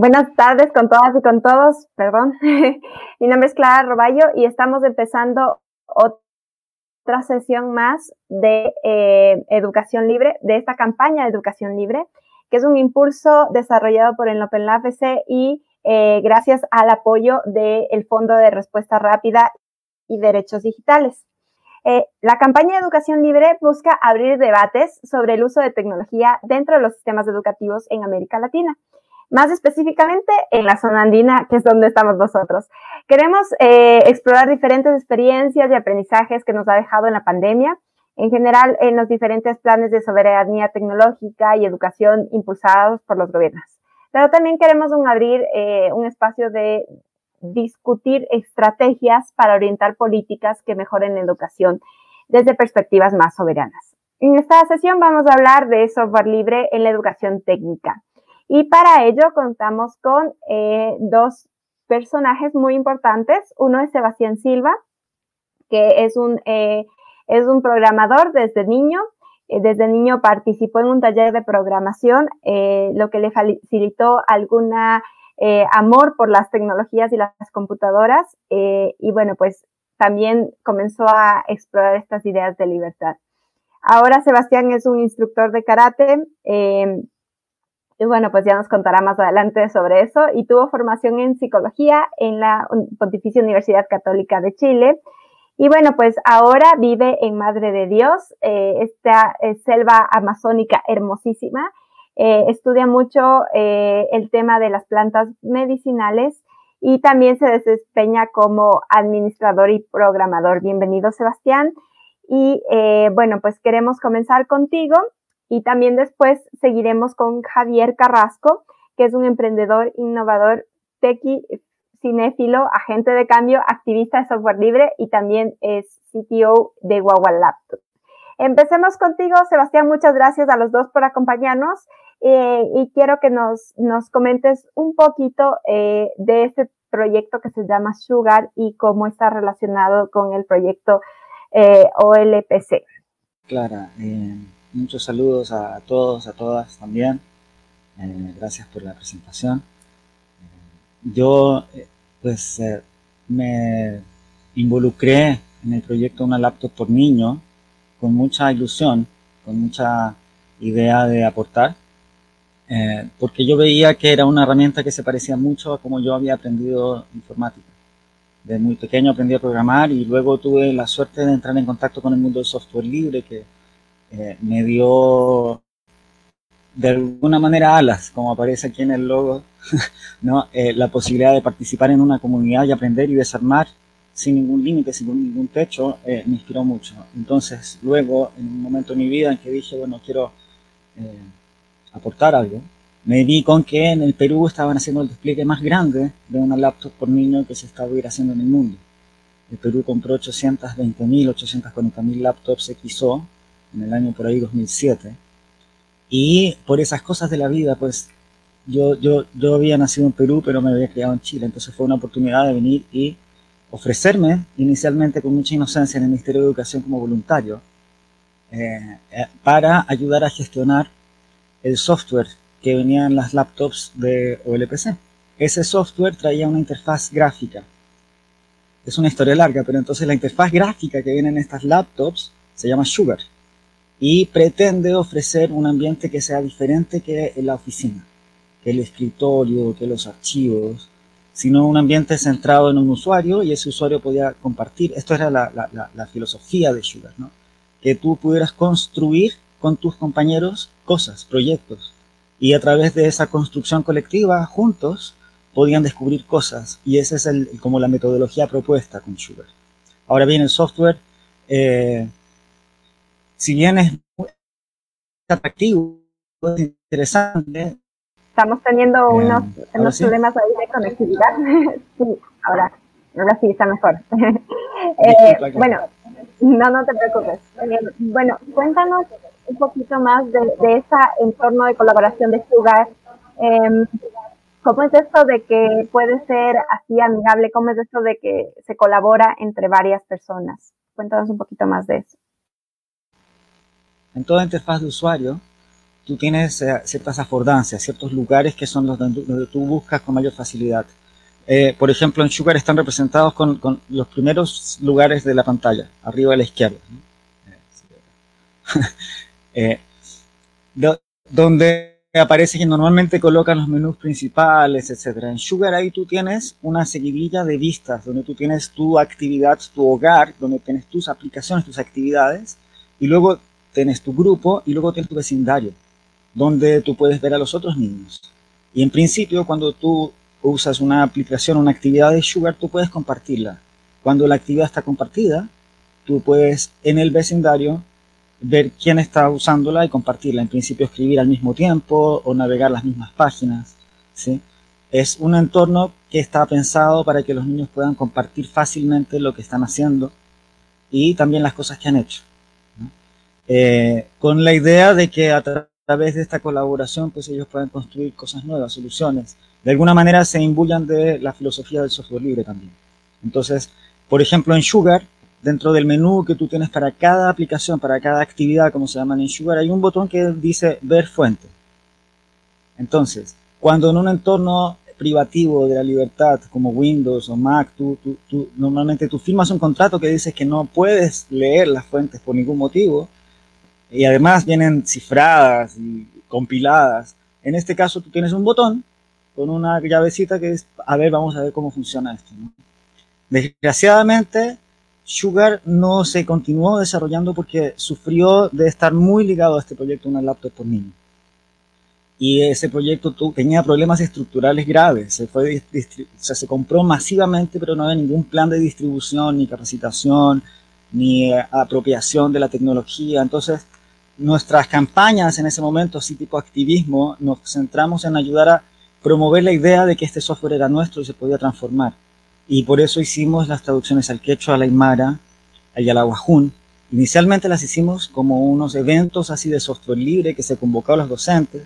Buenas tardes con todas y con todos, perdón. Mi nombre es Clara Roballo y estamos empezando otra sesión más de eh, educación libre, de esta campaña de educación libre, que es un impulso desarrollado por el Open Lab y eh, gracias al apoyo del Fondo de Respuesta Rápida y Derechos Digitales. Eh, la campaña de educación libre busca abrir debates sobre el uso de tecnología dentro de los sistemas educativos en América Latina más específicamente en la zona andina, que es donde estamos nosotros. Queremos eh, explorar diferentes experiencias y aprendizajes que nos ha dejado en la pandemia, en general en los diferentes planes de soberanía tecnológica y educación impulsados por los gobiernos. Pero también queremos abrir eh, un espacio de discutir estrategias para orientar políticas que mejoren la educación desde perspectivas más soberanas. En esta sesión vamos a hablar de software libre en la educación técnica. Y para ello contamos con eh, dos personajes muy importantes. Uno es Sebastián Silva, que es un, eh, es un programador desde niño. Eh, desde niño participó en un taller de programación, lo que le facilitó alguna amor por las tecnologías y las computadoras. y bueno, pues también comenzó a explorar estas ideas de libertad. Ahora Sebastián es un instructor de karate y bueno, pues ya nos contará más adelante sobre eso. Y tuvo formación en psicología en la Pontificia Universidad Católica de Chile. Y bueno, pues ahora vive en Madre de Dios, eh, esta eh, selva amazónica hermosísima. Eh, estudia mucho el tema de las plantas medicinales y también se desempeña como administrador y programador. Bienvenido, Sebastián. Y bueno, pues queremos comenzar contigo y también después seguiremos con Javier Carrasco, que es un emprendedor, innovador, tequi, cinéfilo, agente de cambio, activista de software libre y también es CTO de Guagua Laptop. Empecemos contigo, Sebastián. Muchas gracias a los dos por acompañarnos eh, y quiero que nos, comentes un poquito eh, de este proyecto que se llama Sugar y cómo está relacionado con el proyecto eh, OLPC. Clara, Muchos saludos a todos, a todas también. Eh, gracias por la presentación. Eh, yo, eh, pues, me involucré en el proyecto Una Laptop por Niño con mucha ilusión, con mucha idea de aportar, porque yo veía que era una herramienta que se parecía mucho a como yo había aprendido informática. De muy pequeño aprendí a programar y luego tuve la suerte de entrar en contacto con el mundo del software libre, que eh, me dio de alguna manera alas, como aparece aquí en el logo, ¿no? Eh, la posibilidad de participar en una comunidad y aprender y desarmar sin ningún límite, sin ningún techo, eh, me inspiró mucho. Entonces, luego, en un momento de mi vida en que dije, bueno, quiero aportar algo, me di con que en el Perú estaban haciendo el despliegue más grande de una laptop por niño que se estaba haciendo en el mundo. El Perú compró 820.000, 840.000 laptops XO en el año por ahí 2007. Y por esas cosas de la vida, pues yo, yo, yo había nacido en Perú, pero me había criado en Chile, entonces fue una oportunidad de venir y ofrecerme inicialmente con mucha inocencia en el Ministerio de Educación como voluntario eh, eh, para ayudar a gestionar el software que venía en las laptops de OLPC. Ese software traía una interfaz gráfica. Es una historia larga, pero entonces la interfaz gráfica que viene en estas laptops se llama Sugar y pretende ofrecer un ambiente que sea diferente que la oficina, que el escritorio, que los archivos, sino un ambiente centrado en un usuario y ese usuario podía compartir. Esto era la, filosofía de Sugar, ¿no? que tú pudieras construir con tus compañeros cosas, proyectos, y a través de esa construcción colectiva, juntos, podían descubrir cosas, y esa es el, como la metodología propuesta con Sugar. Ahora bien, el software eh, si bien es muy atractivo, es interesante. Estamos teniendo unos, unos problemas ahí de conectividad. sí, ahora, ahora sí está mejor. eh, bueno, no, no te preocupes. Eh, bueno, cuéntanos un poquito más de, de ese entorno de colaboración de Sugar. Eh, ¿Cómo es esto de que puede ser así amigable? ¿Cómo es esto de que se colabora entre varias personas? Cuéntanos un poquito más de eso en toda interfaz de usuario, tú tienes eh, ciertas afordancias, ciertos lugares que son los donde, tú buscas con mayor facilidad. Eh, por ejemplo, en Sugar están representados con, los primeros lugares de la pantalla, arriba a la izquierda. Eh, donde aparece que normalmente colocan los menús principales, etc. En Sugar ahí tú tienes una seguidilla de vistas, donde tú tienes tu actividad, tu hogar, donde tienes tus aplicaciones, tus actividades, y luego tienes tu grupo y luego tienes tu vecindario, donde tú puedes ver a los otros niños. Y en principio, cuando tú usas una aplicación, una actividad de Sugar, tú puedes compartirla. Cuando la actividad está compartida, tú puedes en el vecindario ver quién está usándola y compartirla. En principio, escribir al mismo tiempo o navegar las mismas páginas. ¿sí? Es un entorno que está pensado para que los niños puedan compartir fácilmente lo que están haciendo y también las cosas que han hecho. Eh, con la idea de que a través de esta colaboración pues ellos puedan construir cosas nuevas, soluciones. De alguna manera se imbuyan de la filosofía del software libre también. Entonces, por ejemplo, en Sugar, dentro del menú que tú tienes para cada aplicación, para cada actividad, como se llama en Sugar, hay un botón que dice ver fuente. Entonces, cuando en un entorno privativo de la libertad como Windows o Mac, tú, tú, normalmente tú firmas un contrato que dice que no puedes leer las fuentes por ningún motivo, y además vienen cifradas y compiladas. En este caso tú tienes un botón con una llavecita que es, a ver, vamos a ver cómo funciona esto. Desgraciadamente, Sugar no se continuó desarrollando porque sufrió de estar muy ligado a este proyecto, una laptop por niño. Y ese proyecto tenía problemas estructurales graves. Se, fue, se compró masivamente, pero no había ningún plan de distribución, ni capacitación, ni eh, apropiación de la tecnología. Entonces, nuestras campañas en ese momento, así tipo activismo, nos centramos en ayudar a promover la idea de que este software era nuestro y se podía transformar. Y por eso hicimos las traducciones al quechua, al aymara al aguajún. Inicialmente las hicimos como unos eventos así de software libre que se convocó a los docentes,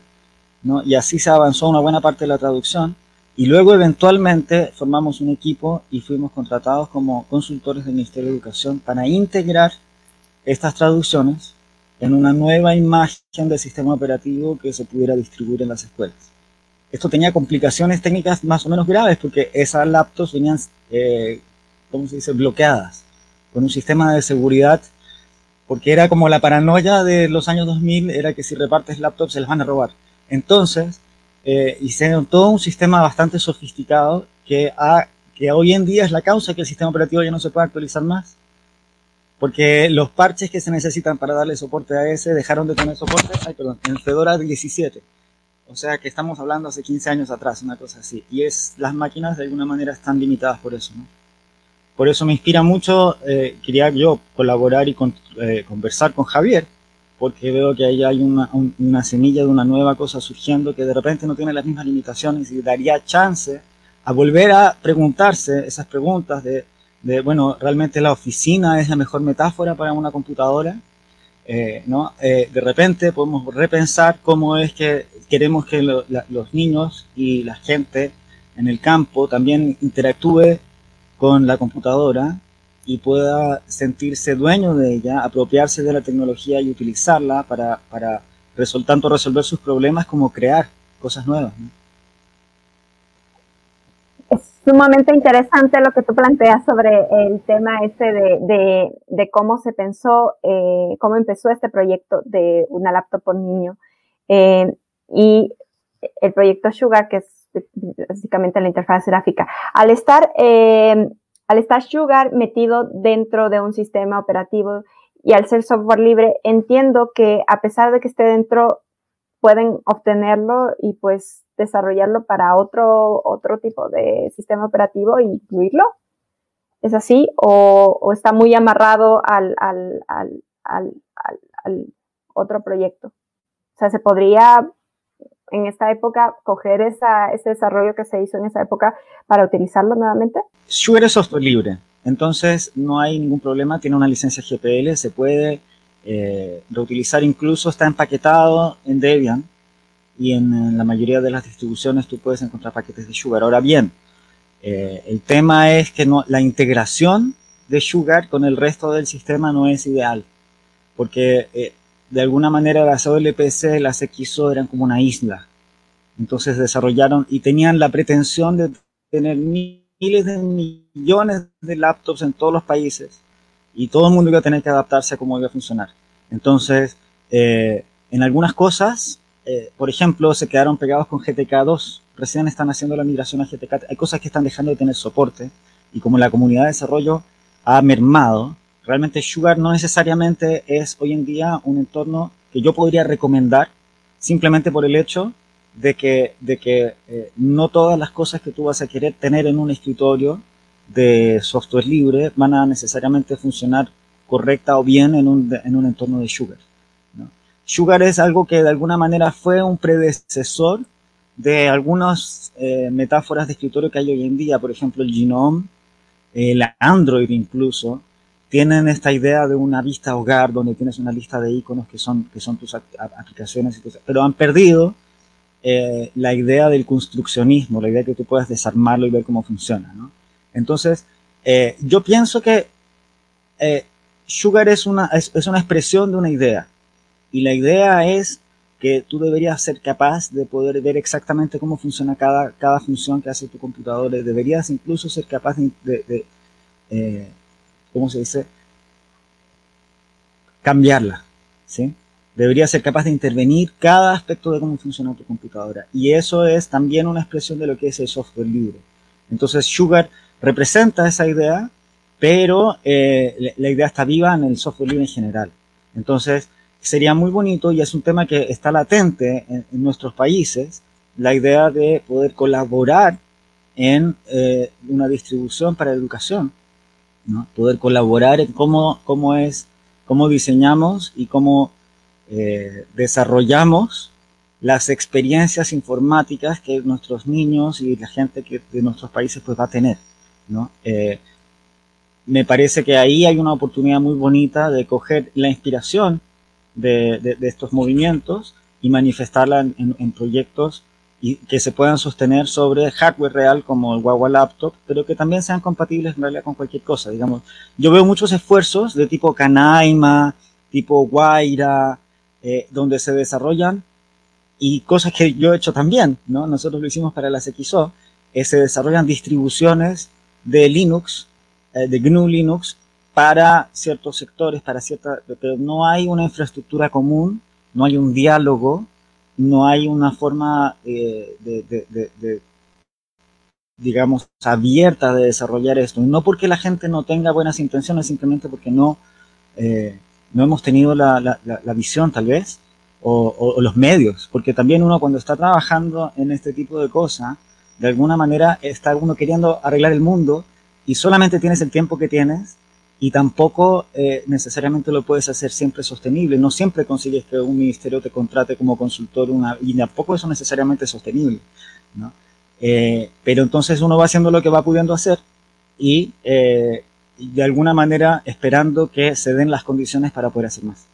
¿no? y así se avanzó una buena parte de la traducción. Y luego eventualmente formamos un equipo y fuimos contratados como consultores del Ministerio de Educación para integrar estas traducciones en una nueva imagen del sistema operativo que se pudiera distribuir en las escuelas. Esto tenía complicaciones técnicas más o menos graves porque esas laptops venían, eh, ¿cómo se dice?, bloqueadas con un sistema de seguridad, porque era como la paranoia de los años 2000, era que si repartes laptops se las van a robar. Entonces, eh, hicieron todo un sistema bastante sofisticado que, que hoy en día es la causa que el sistema operativo ya no se puede actualizar más porque los parches que se necesitan para darle soporte a ese dejaron de tener soporte, ay, perdón, en Fedora 17. O sea que estamos hablando hace 15 años atrás, una cosa así. Y es, las máquinas de alguna manera están limitadas por eso, ¿no? Por eso me inspira mucho, eh, quería yo colaborar y eh, conversar con Javier, porque veo que ahí hay una, una semilla de una nueva cosa surgiendo que de repente no tiene las mismas limitaciones y daría chance a volver a preguntarse esas preguntas de de, bueno, realmente la oficina es la mejor metáfora para una computadora, eh, ¿no? Eh, de repente podemos repensar cómo es que queremos que los niños y la gente en el campo también interactúe con la computadora y pueda sentirse dueño de ella, apropiarse de la tecnología y utilizarla para, para tanto resolver sus problemas como crear cosas nuevas. ¿no? Sumamente interesante lo que tú planteas sobre el tema este de, de, cómo se pensó, eh, cómo empezó este proyecto de una laptop por niño. Eh, y el proyecto Sugar, que es básicamente la interfaz gráfica. Al estar, eh, al estar Sugar metido dentro de un sistema operativo y al ser software libre, entiendo que a pesar de que esté dentro, pueden obtenerlo y pues desarrollarlo para otro, otro tipo de sistema operativo e incluirlo? ¿Es así? ¿O, está muy amarrado al, al, otro proyecto? O sea, ¿se podría en esta época coger ese desarrollo que se hizo en esa época para utilizarlo nuevamente? Shure es software libre, entonces no hay ningún problema, tiene una licencia GPL, se puede eh, reutilizar, incluso está empaquetado en Debian, y en, la mayoría de las distribuciones tú puedes encontrar paquetes de Sugar. Ahora bien, eh, el tema es que no, la integración de Sugar con el resto del sistema no es ideal, porque eh, de alguna manera las OLPC, las XO eran como una isla. Entonces desarrollaron y tenían la pretensión de tener miles de millones de laptops en todos los países y todo el mundo iba a tener que adaptarse a cómo iba a funcionar. Entonces, eh, en algunas cosas, eh, por ejemplo, se quedaron pegados con GTK2. Recién están haciendo la migración a GTK. Hay cosas que están dejando de tener soporte y como la comunidad de desarrollo ha mermado, realmente Sugar no necesariamente es hoy en día un entorno que yo podría recomendar simplemente por el hecho de que, de que eh, no todas las cosas que tú vas a querer tener en un escritorio de software libre van a necesariamente funcionar correcta o bien en un, en un entorno de Sugar. Sugar es algo que de alguna manera fue un predecesor de algunas eh, metáforas de escritorio que hay hoy en día, por ejemplo el Genome, el Android incluso, tienen esta idea de una vista hogar donde tienes una lista de iconos que son, que son tus aplicaciones, pero han perdido eh, la idea del construccionismo, la idea de que tú puedas desarmarlo y ver cómo funciona. Entonces, eh, yo pienso que Sugar es una, es una expresión de una idea. Y la idea es que tú deberías ser capaz de poder ver exactamente cómo funciona cada, cada función que hace tu computador. Deberías incluso ser capaz de, eh, ¿cómo se dice? Cambiarla, ¿sí? Deberías ser capaz de intervenir cada aspecto de cómo funciona tu computadora. Y eso es también una expresión de lo que es el software libre. Entonces, Sugar representa esa idea, pero eh, la idea está viva en el software libre en general. Entonces, sería muy bonito y es un tema que está latente en, nuestros países, la idea de poder colaborar en eh, una distribución para educación, ¿no? poder colaborar en cómo, cómo es, cómo diseñamos y cómo eh, desarrollamos las experiencias informáticas que nuestros niños y la gente que de nuestros países pues va a tener, ¿no? Eh, me parece que ahí hay una oportunidad muy bonita de coger la inspiración de, estos movimientos y manifestarla en, proyectos y que se puedan sostener sobre hardware real como el Guagua Laptop, pero que también sean compatibles en realidad con cualquier cosa. Digamos, yo veo muchos esfuerzos de tipo Canaima, tipo Guaira, eh, donde se desarrollan y cosas que yo he hecho también, ¿no? Nosotros lo hicimos para las XO, eh, se desarrollan distribuciones de Linux, eh, de GNU Linux, para ciertos sectores, para cierta, pero no hay una infraestructura común, no hay un diálogo, no hay una forma eh, de, digamos, abierta de desarrollar esto. No porque la gente no tenga buenas intenciones, simplemente porque no, eh, no hemos tenido la, la, visión tal vez, o, o, los medios, porque también uno cuando está trabajando en este tipo de cosas, de alguna manera está uno queriendo arreglar el mundo y solamente tienes el tiempo que tienes y tampoco eh, necesariamente lo puedes hacer siempre sostenible. No siempre consigues que un ministerio te contrate como consultor una, y tampoco eso necesariamente es sostenible. ¿no? Eh, pero entonces uno va haciendo lo que va pudiendo hacer y eh, de alguna manera esperando que se den las condiciones para poder hacer más.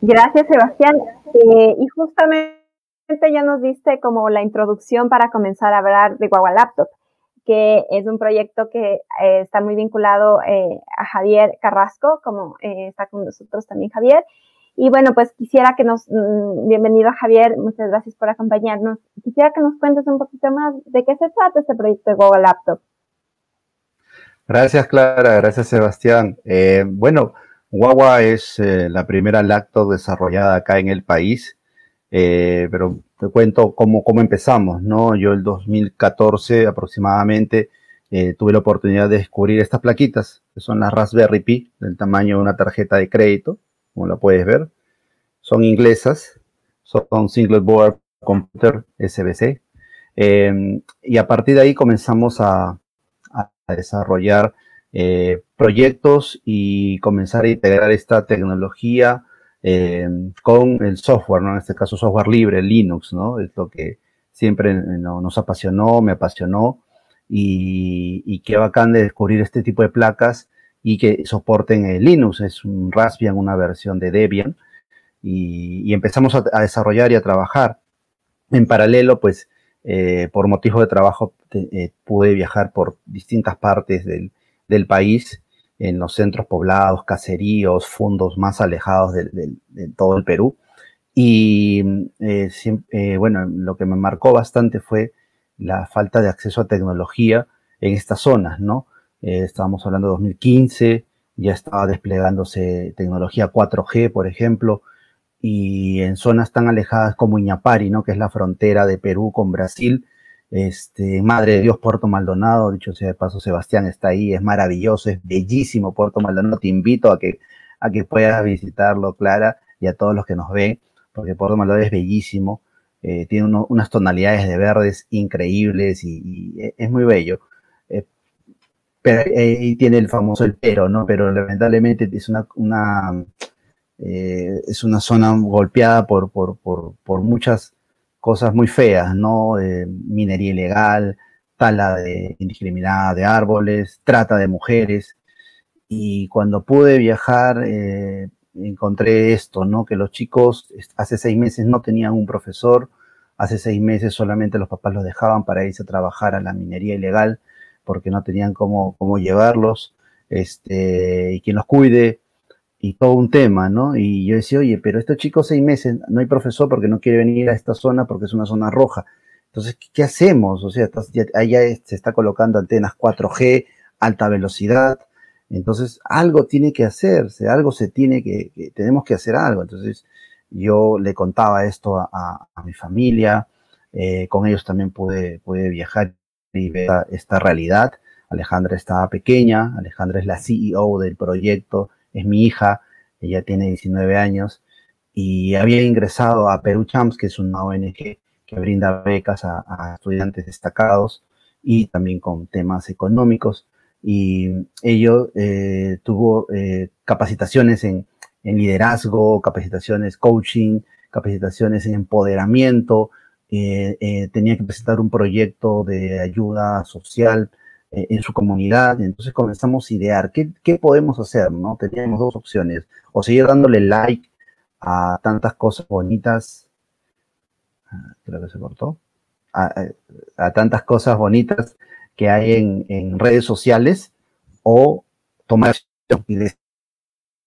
gracias, Sebastián. y justamente ya nos diste como la introducción para comenzar a hablar de Guagua Laptop que es un proyecto que eh, está muy vinculado eh, a Javier Carrasco, como eh, está con nosotros también Javier. Y bueno, pues quisiera que nos, mm, bienvenido Javier, muchas gracias por acompañarnos. Quisiera que nos cuentes un poquito más de qué se trata este proyecto de Google Laptop. Gracias Clara, gracias Sebastián. bueno, Guagua es la primera laptop desarrollada acá en el país, pero te cuento cómo, cómo empezamos, ¿no? Yo el 2014 aproximadamente eh, tuve la oportunidad de descubrir estas plaquitas, que son las Raspberry Pi, del tamaño de una tarjeta de crédito, como la puedes ver. Son inglesas, son Single Board Computer SBC. Em, y a partir de ahí comenzamos a, desarrollar eh, proyectos y comenzar a integrar esta tecnología eh, con el software, ¿no? En este caso software libre, Linux, ¿no? Es lo que siempre eh, nos apasionó, me apasionó y, y, qué bacán de descubrir este tipo de placas y que soporten el Linux, es un Raspbian, una versión de Debian y, empezamos a, desarrollar y a trabajar. En paralelo, pues, eh, por motivo de trabajo pude viajar por distintas partes del, del país en los centros poblados, caseríos, fundos más alejados de, todo el Perú. Y eh, eh, bueno, lo que me marcó bastante fue la falta de acceso a tecnología en estas zonas, ¿no? Eh, estábamos hablando de 2015, ya estaba desplegándose tecnología 4G, por ejemplo, y en zonas tan alejadas como Iñapari, ¿no? Que es la frontera de Perú con Brasil, este, Madre de Dios, Puerto Maldonado, dicho sea de paso, Sebastián está ahí, es maravilloso, es bellísimo Puerto Maldonado, te invito a que, a que puedas visitarlo, Clara, y a todos los que nos ven, porque Puerto Maldonado es bellísimo, eh, tiene unas tonalidades de verdes increíbles y, es muy bello. Eh, pero, eh, y tiene el famoso el pero, ¿no? Pero lamentablemente es una, una es una zona golpeada por, por, por, por muchas cosas muy feas, ¿no? minería ilegal, tala de indiscriminada de árboles, trata de mujeres. Y cuando pude viajar, eh, encontré esto, ¿no? Que los chicos hace seis meses no tenían un profesor, hace seis meses solamente los papás los dejaban para irse a trabajar a la minería ilegal porque no tenían cómo, cómo llevarlos, este, y quien los cuide, y todo un tema, ¿no? Y yo decía, oye, pero estos chicos seis meses, no hay profesor porque no quiere venir a esta zona porque es una zona roja. Entonces, ¿qué, hacemos? O sea, allá se está colocando antenas 4G, alta velocidad. Entonces, algo tiene que hacerse, algo se tiene que, tenemos que hacer algo. Entonces, yo le contaba esto a, mi familia, eh, con ellos también pude, pude viajar y ver esta realidad. Alejandra estaba pequeña, Alejandra es la CEO del proyecto es mi hija, ella tiene 19 años y había ingresado a Perú Champs, que es una ONG que brinda becas a, estudiantes destacados y también con temas económicos. Y ello eh, tuvo eh, capacitaciones en, liderazgo, capacitaciones coaching, capacitaciones en empoderamiento, eh, tenía que presentar un proyecto de ayuda social eh, en su comunidad. Entonces comenzamos a idear qué, qué podemos hacer, ¿no? Teníamos dos opciones, o seguir dándole like a tantas cosas bonitas, ah, creo que se cortó, a, tantas cosas bonitas que hay en, en, redes sociales, o tomar acción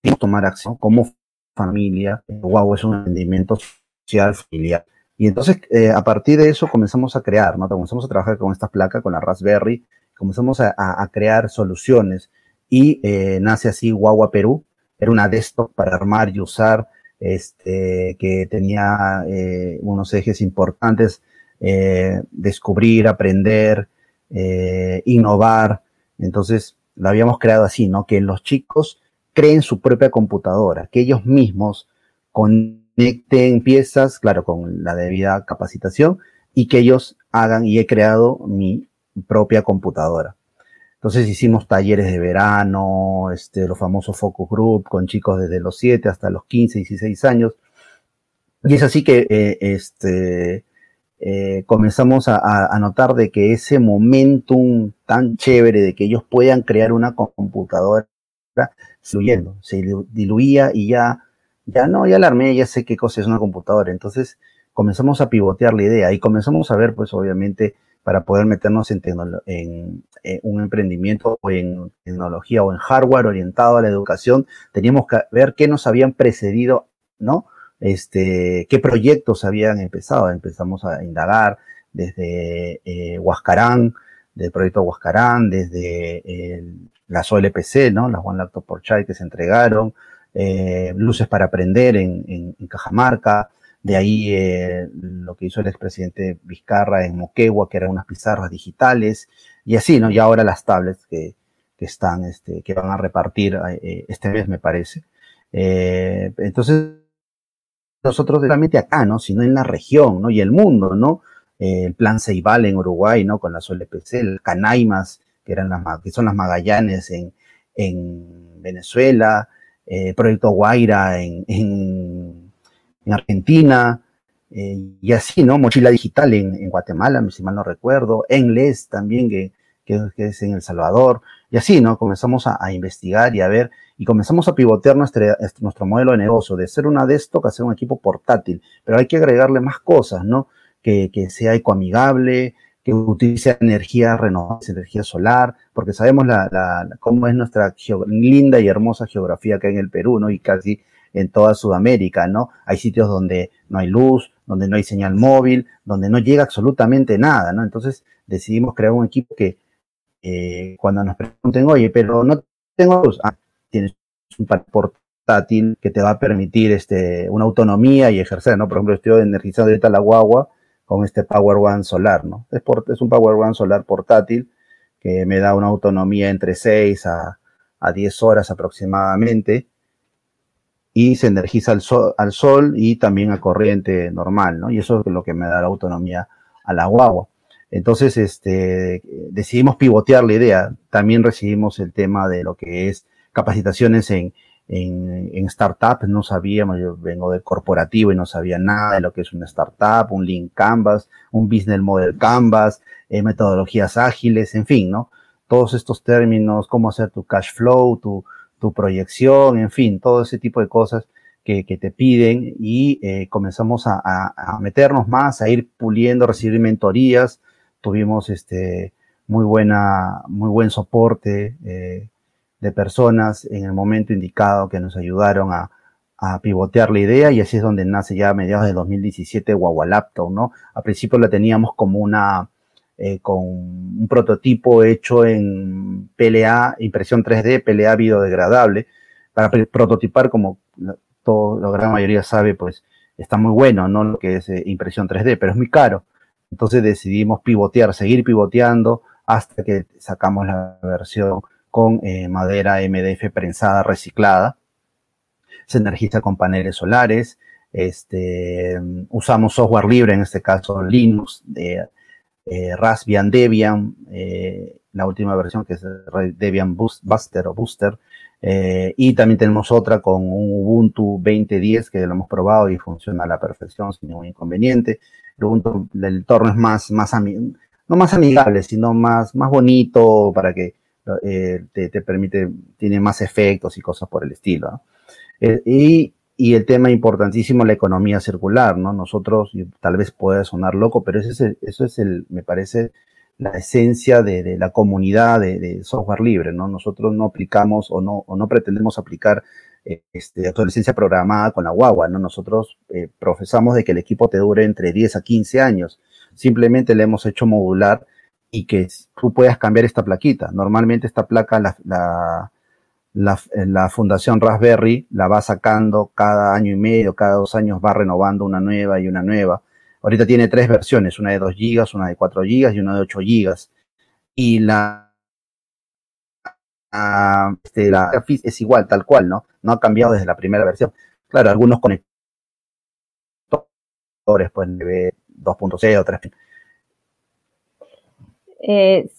y tomar acción como familia. Wow, es un emprendimiento social, familiar. Y entonces, eh, a partir de eso, comenzamos a crear, ¿no? Comenzamos a trabajar con esta placa, con la Raspberry, comenzamos a, crear soluciones y eh, nace así Guagua Perú. Era una desktop para armar y usar, este, que tenía eh, unos ejes importantes, eh, descubrir, aprender, innovar. Entonces, lo habíamos creado así, ¿no? Que los chicos creen su propia computadora, que ellos mismos conecten piezas, claro, con la debida capacitación, y que ellos hagan, y he creado mi propia computadora. Entonces hicimos talleres de verano, este, los famosos focus group con chicos desde los 7 hasta los 15, 16 años. Y es así que eh, este, eh, comenzamos a, notar de que ese momentum tan chévere de que ellos puedan crear una computadora fluyendo, se diluía y ya, ya no, ya la armé, ya sé qué cosa es una computadora. Entonces comenzamos a pivotear la idea y comenzamos a ver, pues obviamente, para poder meternos en, en, un emprendimiento o en tecnología o en hardware orientado a la educación, teníamos que ver qué nos habían precedido, ¿no? Este, qué proyectos habían empezado. Empezamos a indagar desde eh, Huascarán, del proyecto Huascarán, desde las OLPC, ¿no? Las One Laptop por Child que se entregaron, eh, Luces para Aprender en, en Cajamarca, de ahí eh, lo que hizo el expresidente Vizcarra en Moquegua, que eran unas pizarras digitales, y así, ¿no? Y ahora las tablets que, que están, este, que van a repartir eh, este mes, me parece. Eh, entonces, nosotros realmente acá, ¿no? Sino en la región, ¿no? Y el mundo, ¿no? el plan Ceibal en Uruguay, ¿no? Con las OLPC, el Canaimas, que, eran las, que son las Magallanes en, en Venezuela, el Proyecto Guaira en, en en Argentina, eh, y así, ¿no? Mochila digital en, Guatemala, si mal no recuerdo, Enles también, que, que, es en El Salvador, y así, ¿no? Comenzamos a, investigar y a ver, y comenzamos a pivotear nuestro, nuestro modelo de negocio, de ser una desktop a ser un equipo portátil, pero hay que agregarle más cosas, ¿no? Que, que sea ecoamigable, que utilice energía renovable, energía solar, porque sabemos la, cómo es nuestra linda y hermosa geografía acá en el Perú, ¿no? Y casi en toda Sudamérica, ¿no? Hay sitios donde no hay luz, donde no hay señal móvil, donde no llega absolutamente nada, ¿no? Entonces decidimos crear un equipo que eh, cuando nos pregunten, oye, pero no tengo luz, ah, tienes un portátil que te va a permitir este, una autonomía y ejercer, ¿no? Por ejemplo, estoy energizando ahorita la guagua con este Power One solar, ¿no? Es, un Power One solar portátil que me da una autonomía entre 6 a, a 10 horas aproximadamente y se energiza al sol, al sol, y también a corriente normal, ¿no? Y eso es lo que me da la autonomía a la guagua. Entonces, este, decidimos pivotear la idea. También recibimos el tema de lo que es capacitaciones en, en, en startups, no sabíamos, yo vengo del corporativo y no sabía nada de lo que es una startup, un Lean Canvas, un Business Model Canvas, eh, metodologías ágiles, en fin, ¿no? Todos estos términos, cómo hacer tu cash flow, tu, tu proyección, en fin, todo ese tipo de cosas que, te piden y eh, comenzamos a, meternos más, a ir puliendo, recibir mentorías, tuvimos este muy buena, muy buen soporte, eh, de personas en el momento indicado que nos ayudaron a, a, pivotear la idea y así es donde nace ya a mediados de 2017 Guagua Laptop, ¿no? A principio la teníamos como una, eh, con un prototipo hecho en PLA, impresión 3D, PLA biodegradable, para prototipar como todo, la gran mayoría sabe, pues está muy bueno, ¿no? Lo que es eh, impresión 3D, pero es muy caro. Entonces decidimos pivotear, seguir pivoteando hasta que sacamos la versión con eh, madera MDF prensada reciclada. Se energiza con paneles solares. Este, usamos software libre, en este caso Linux, de eh, Raspbian Debian, eh, la última versión que es Debian Buster o Booster. Eh, y también tenemos otra con un Ubuntu 2010 que lo hemos probado y funciona a la perfección sin ningún inconveniente. El Ubuntu, el entorno es más, más no más amigable, sino más, más bonito para que eh, te, te, permite, tiene más efectos y cosas por el estilo. y, y, el tema importantísimo, la economía circular, ¿no? Nosotros, tal vez pueda sonar loco, pero eso es el, eso es el me parece, la esencia de, de la comunidad de, de, software libre, ¿no? Nosotros no aplicamos o no, o no pretendemos aplicar eh, este, obsolescencia programada con la guagua, ¿no? Nosotros eh, profesamos de que el equipo te dure entre 10 a 15 años. Simplemente le hemos hecho modular y que tú puedas cambiar esta plaquita. Normalmente esta placa, la, la, la, la, Fundación Raspberry la va sacando cada año y medio, cada dos años va renovando una nueva y una nueva. Ahorita tiene tres versiones, una de 2 GB, una de 4 GB y una de 8 GB. Y la, este, la es igual, tal cual, ¿no? No ha cambiado desde la primera versión. Claro, algunos conectores pueden ver 2.0 o 3. Eh,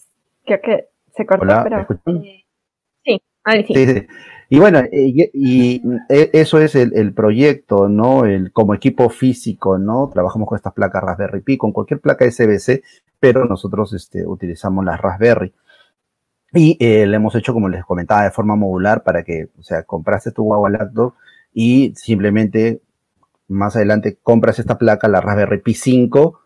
creo que se cortó, Hola, pero... Eh, sí. Y bueno, y, y, eso es el, proyecto, ¿no? El, como equipo físico, ¿no? Trabajamos con estas placas Raspberry Pi, con cualquier placa SBC, pero nosotros este, utilizamos las Raspberry. Y eh, le hemos hecho, como les comentaba, de forma modular para que, o sea, compraste tu Huawei laptop y simplemente más adelante compras esta placa, la Raspberry Pi 5,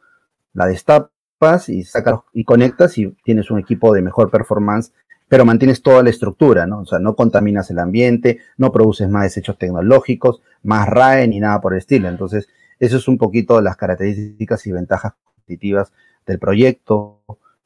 la destapas y sacas y conectas y tienes un equipo de mejor performance pero mantienes toda la estructura, ¿no? O sea, no contaminas el ambiente, no produces más desechos tecnológicos, más RAE ni nada por el estilo. Entonces, eso es un poquito las características y ventajas competitivas del proyecto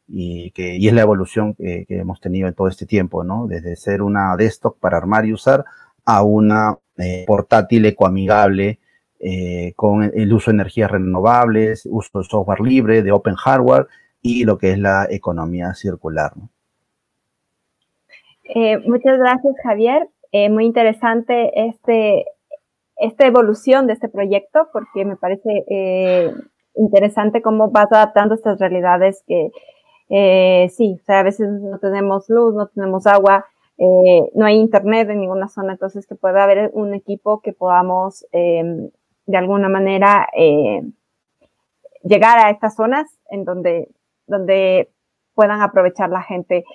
y que y es la evolución que, hemos tenido en todo este tiempo, ¿no? Desde ser una desktop para armar y usar a una eh, portátil ecoamigable eh, con el uso de energías renovables, uso de software libre, de open hardware y lo que es la economía circular, ¿no? Eh, muchas gracias, Javier. Eh, muy interesante este, esta evolución de este proyecto porque me parece eh, interesante cómo vas adaptando estas realidades que sí, o sea, a veces no tenemos luz, no tenemos agua, no hay internet en ninguna zona, entonces que pueda haber un equipo que podamos em, de alguna manera llegar a estas zonas en donde, donde puedan aprovechar la gente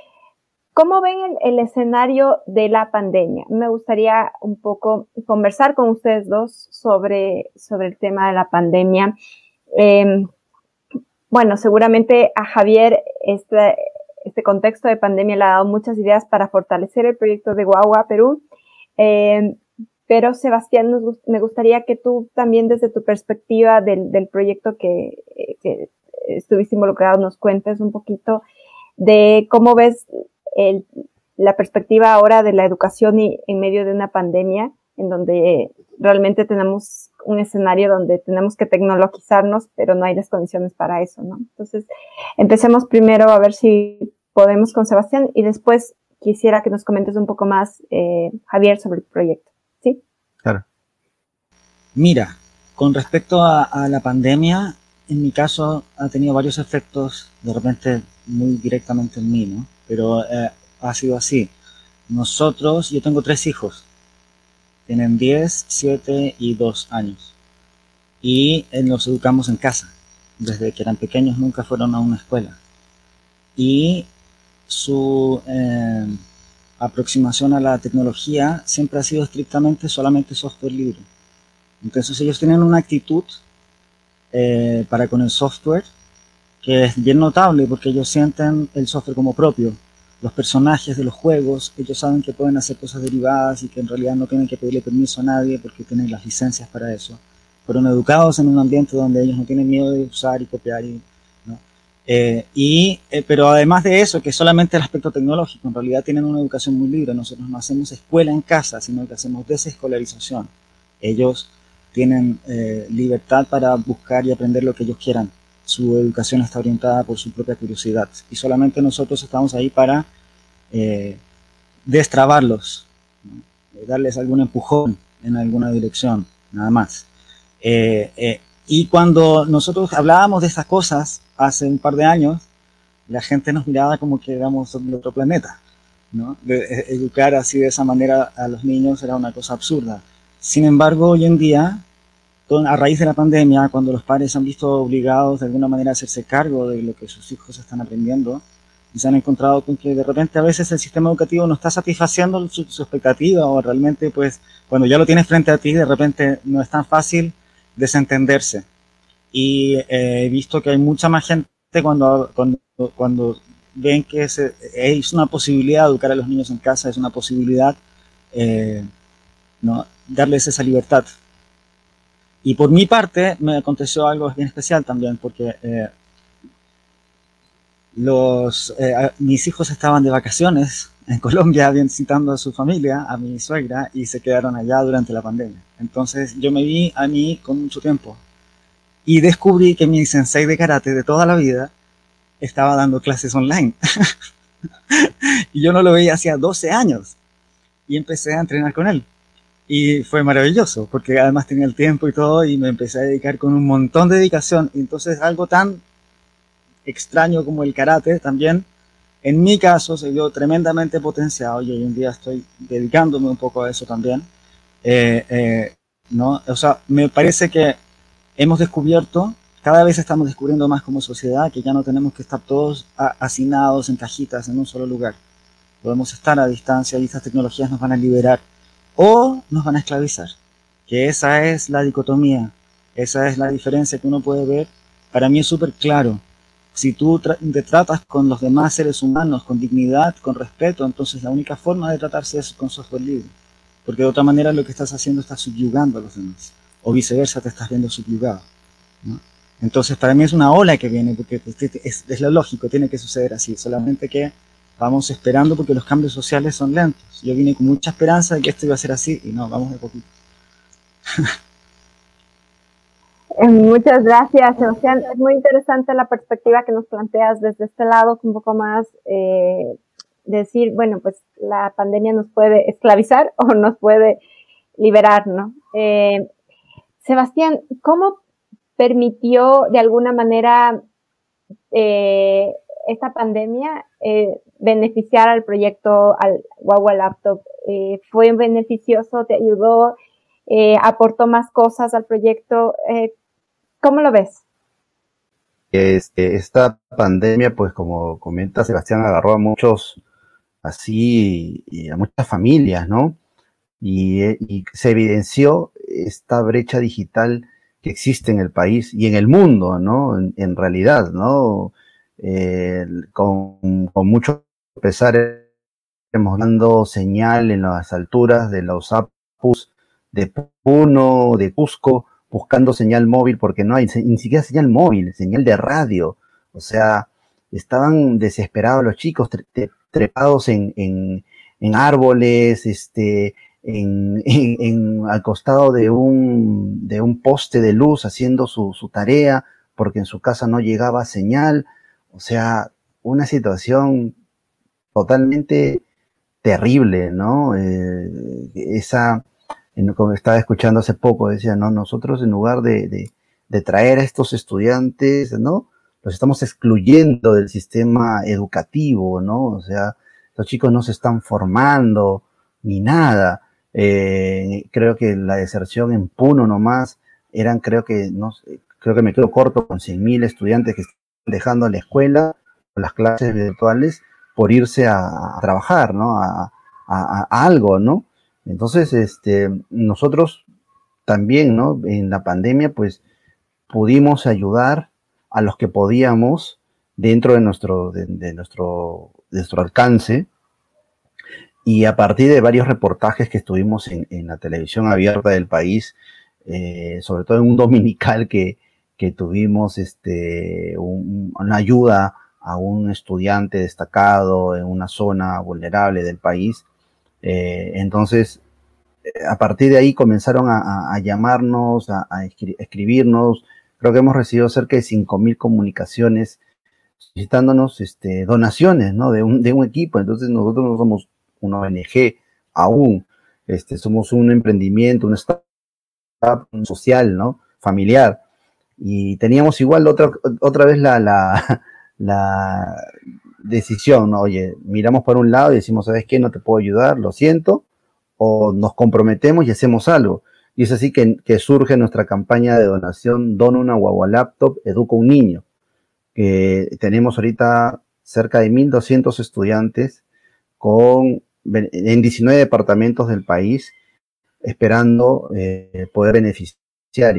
¿Cómo ven el, escenario de la pandemia? Me gustaría un poco conversar con ustedes dos sobre, sobre el tema de la pandemia. Eh, bueno, seguramente a Javier este, este contexto de pandemia le ha dado muchas ideas para fortalecer el proyecto de Guagua Perú. Eh, pero Sebastián, me gustaría que tú también desde tu perspectiva del, proyecto que, estuviste involucrado nos cuentes un poquito de cómo ves la perspectiva ahora de la educación en medio de una pandemia, en donde realmente tenemos un escenario donde tenemos que tecnologizarnos, pero no hay las condiciones para eso, ¿no? Entonces, empecemos primero a ver si podemos con Sebastián y después quisiera que nos comentes un poco más, eh, Javier, sobre el proyecto. ¿Sí? Claro. Mira, con respecto a, la pandemia, en mi caso ha tenido varios efectos, de repente muy directamente en mí, ¿no? Pero eh, ha sido así. Nosotros, yo tengo tres hijos, tienen 10, 7 y 2 años. Y eh, los educamos en casa. Desde que eran pequeños nunca fueron a una escuela. Y su eh, aproximación a la tecnología siempre ha sido estrictamente solamente software libre. Entonces ellos tienen una actitud para con el software que es bien notable porque ellos sienten el software como propio. Los personajes de los juegos, ellos saben que pueden hacer cosas derivadas y que en realidad no tienen que pedirle permiso a nadie porque tienen las licencias para eso. Fueron educados en un ambiente donde ellos no tienen miedo de usar y copiar y eh, y, eh, pero además de eso, que solamente el aspecto tecnológico, en realidad tienen una educación muy libre. Nosotros no hacemos escuela en casa, sino que hacemos desescolarización. Ellos tienen eh, libertad para buscar y aprender lo que ellos quieran. Su educación está orientada por su propia curiosidad. Y solamente nosotros estamos ahí para destrabarlos, darles algún empujón en alguna dirección, nada más. y cuando nosotros hablábamos de esas cosas, hace un par de años, la gente nos miraba como que éramos de otro planeta. ¿no? E, educar así de esa manera a los niños era una cosa absurda. Sin embargo, hoy en día, a raíz de la pandemia, cuando los padres han visto obligados de alguna manera a hacerse cargo de lo que sus hijos están aprendiendo, y se han encontrado con que de repente a veces el sistema educativo no está satisfaciendo su, su expectativa o realmente pues cuando ya lo tienes frente a ti de repente no es tan fácil desentenderse y eh, he visto que hay mucha más gente cuando, cuando, cuando ven que es, es, una posibilidad educar a los niños en casa, es una posibilidad eh, ¿no? darles esa libertad. Y por mi parte me aconteció algo bien especial también, porque eh, los, mis hijos estaban de vacaciones en Colombia visitando a su familia, a mi suegra, y se quedaron allá durante la pandemia. Entonces yo me vi a mí con mucho tiempo y descubrí que mi sensei de karate de toda la vida estaba dando clases online. y yo no lo veía hacía 12 años. Y empecé a entrenar con él. Y fue maravilloso, porque además tenía el tiempo y todo, y me empecé a dedicar con un montón de dedicación. Y entonces algo tan extraño como el karate también, en mi caso, se vio tremendamente potenciado y hoy en día estoy dedicándome un poco a eso también. Eh, eh, ¿no? O sea, me parece que hemos descubierto, cada vez estamos descubriendo más como sociedad que ya no tenemos que estar todos hacinados en cajitas en un solo lugar. Podemos estar a distancia y estas tecnologías nos van a liberar o nos van a esclavizar. Que esa es la dicotomía, esa es la diferencia que uno puede ver. Para mí es súper claro. Si tú te tratas con los demás seres humanos con dignidad, con respeto, entonces la única forma de tratarse es con software libre. Porque de otra manera lo que estás haciendo es subyugando a los demás o viceversa te estás viendo subyugado. Entonces, para mí es una ola que viene, porque es, es, lo lógico, tiene que suceder así, solamente que vamos esperando porque los cambios sociales son lentos. Yo vine con mucha esperanza de que esto iba a ser así y no, vamos de poquito. Eh, muchas gracias, Sebastián. Es muy interesante la perspectiva que nos planteas desde este lado, un poco más eh, decir, bueno, pues la pandemia nos puede esclavizar o nos puede liberar, ¿no? Eh, Sebastián, ¿cómo permitió de alguna manera esta pandemia beneficiar al proyecto, al Huawei Laptop? Eh, ¿Fue beneficioso? ¿Te ayudó? ¿Aportó más cosas al proyecto? ¿Cómo lo ves? Este, esta pandemia, pues como comenta Sebastián, agarró a muchos así y a muchas familias, ¿no? y, se evidenció esta brecha digital que existe en el país y en el mundo, ¿no? En, realidad, ¿no? Eh, con, con, mucho estamos dando señal en las alturas de los APUS de Puno, de Cusco, buscando señal móvil porque no hay ni siquiera señal móvil, señal de radio. O sea, estaban desesperados los chicos, trepados en, en, árboles, este, en, en, al costado de un, de un poste de luz haciendo su tarea porque en su casa no llegaba señal. O sea, una situación totalmente terrible, ¿no? Eh, esa, como estaba escuchando hace poco, decía, no, nosotros en lugar de, de, traer a estos estudiantes, ¿no? Los estamos excluyendo del sistema educativo, ¿no? O sea, los chicos no se están formando ni nada. Eh, creo que la deserción en Puno nomás eran, creo que, no creo que me quedo corto con 100.000 estudiantes que están dejando la escuela, las clases virtuales, por irse a, trabajar, ¿no? A, a, algo, ¿no? Entonces, este, nosotros también, ¿no? En la pandemia, pues, pudimos ayudar a los que podíamos dentro de nuestro, de, nuestro, de nuestro alcance. Y a partir de varios reportajes que estuvimos en, en la televisión abierta del país, eh, sobre todo en un dominical que, que tuvimos este, una ayuda a un estudiante destacado en una zona vulnerable del país. Eh, entonces, a partir de ahí comenzaron a, llamarnos, a, escribirnos. Creo que hemos recibido cerca de 5.000 comunicaciones solicitándonos este, donaciones ¿no? de, un, equipo. Entonces nosotros no somos una ONG aún, este, somos un emprendimiento, un startup social, ¿no? familiar. Y teníamos igual otra, otra vez la, la decisión, ¿no? Oye, miramos por un lado y decimos, ¿sabes qué? No te puedo ayudar, lo siento, o nos comprometemos y hacemos algo. Y es así que, surge nuestra campaña de donación Dona una guagua laptop, educa un niño, que tenemos ahorita cerca de 1.200 estudiantes con, en 19 departamentos del país esperando eh, poder beneficiar.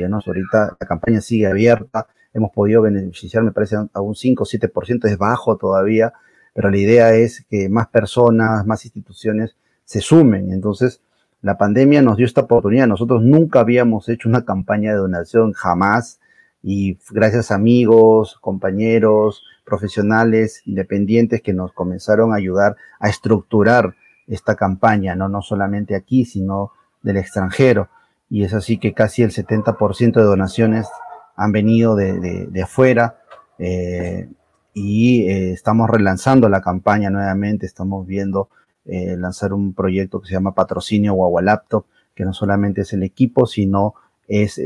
¿no? Ahorita la campaña sigue abierta, hemos podido beneficiar, me parece, a un 5 o 7%, es bajo todavía, pero la idea es que más personas, más instituciones se sumen. Entonces, la pandemia nos dio esta oportunidad. Nosotros nunca habíamos hecho una campaña de donación, jamás, y gracias a amigos, compañeros, profesionales, independientes que nos comenzaron a ayudar a estructurar esta campaña, no, no solamente aquí, sino del extranjero. Y es así que casi el 70% de donaciones han venido de, de, afuera eh, y eh, estamos relanzando la campaña nuevamente, estamos viendo eh, lanzar un proyecto que se llama Patrocinio Guagua Laptop, que no solamente es el equipo, sino es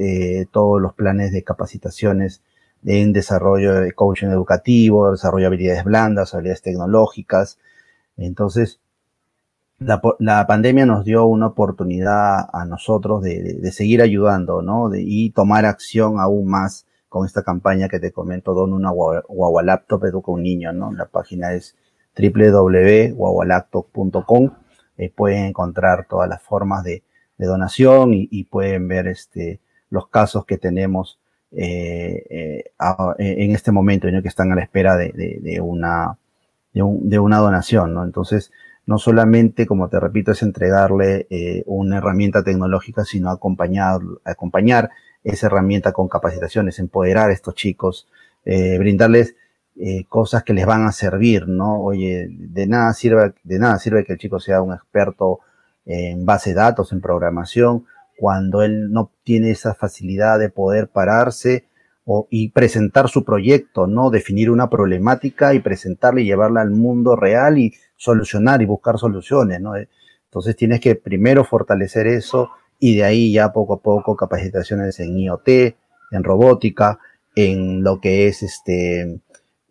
todos los planes de capacitaciones en desarrollo de coaching educativo, desarrollo de habilidades blandas, habilidades tecnológicas. Entonces, la, la, pandemia nos dio una oportunidad a nosotros de, de, seguir ayudando, ¿no? De, y tomar acción aún más con esta campaña que te comento, Don una guagua laptop, educa un niño, ¿no? La página es www.guagualaptop.com. Eh, pueden encontrar todas las formas de, de donación y, pueden ver este, los casos que tenemos eh, eh, en este momento, ¿no? que están a la espera de, de una, un, de, una donación, ¿no? Entonces, no solamente, como te repito, es entregarle eh, una herramienta tecnológica, sino acompañar, acompañar esa herramienta con capacitaciones, empoderar a estos chicos, eh, brindarles eh, cosas que les van a servir, ¿no? Oye, de nada sirve, de nada sirve que el chico sea un experto en base de datos, en programación, cuando él no tiene esa facilidad de poder pararse o, y presentar su proyecto, ¿no? Definir una problemática y presentarla y llevarla al mundo real y solucionar y buscar soluciones, ¿no? Entonces tienes que primero fortalecer eso y de ahí ya poco a poco capacitaciones en IoT, en robótica, en lo que es este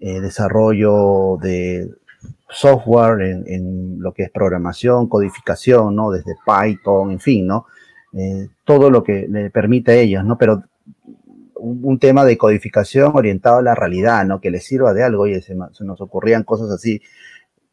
eh, desarrollo de software, en, lo que es programación, codificación, ¿no? Desde Python, en fin, ¿no? Eh, todo lo que le permite a ellos, ¿no? Pero un, tema de codificación orientado a la realidad, ¿no? Que les sirva de algo. Oye, se, nos ocurrían cosas así,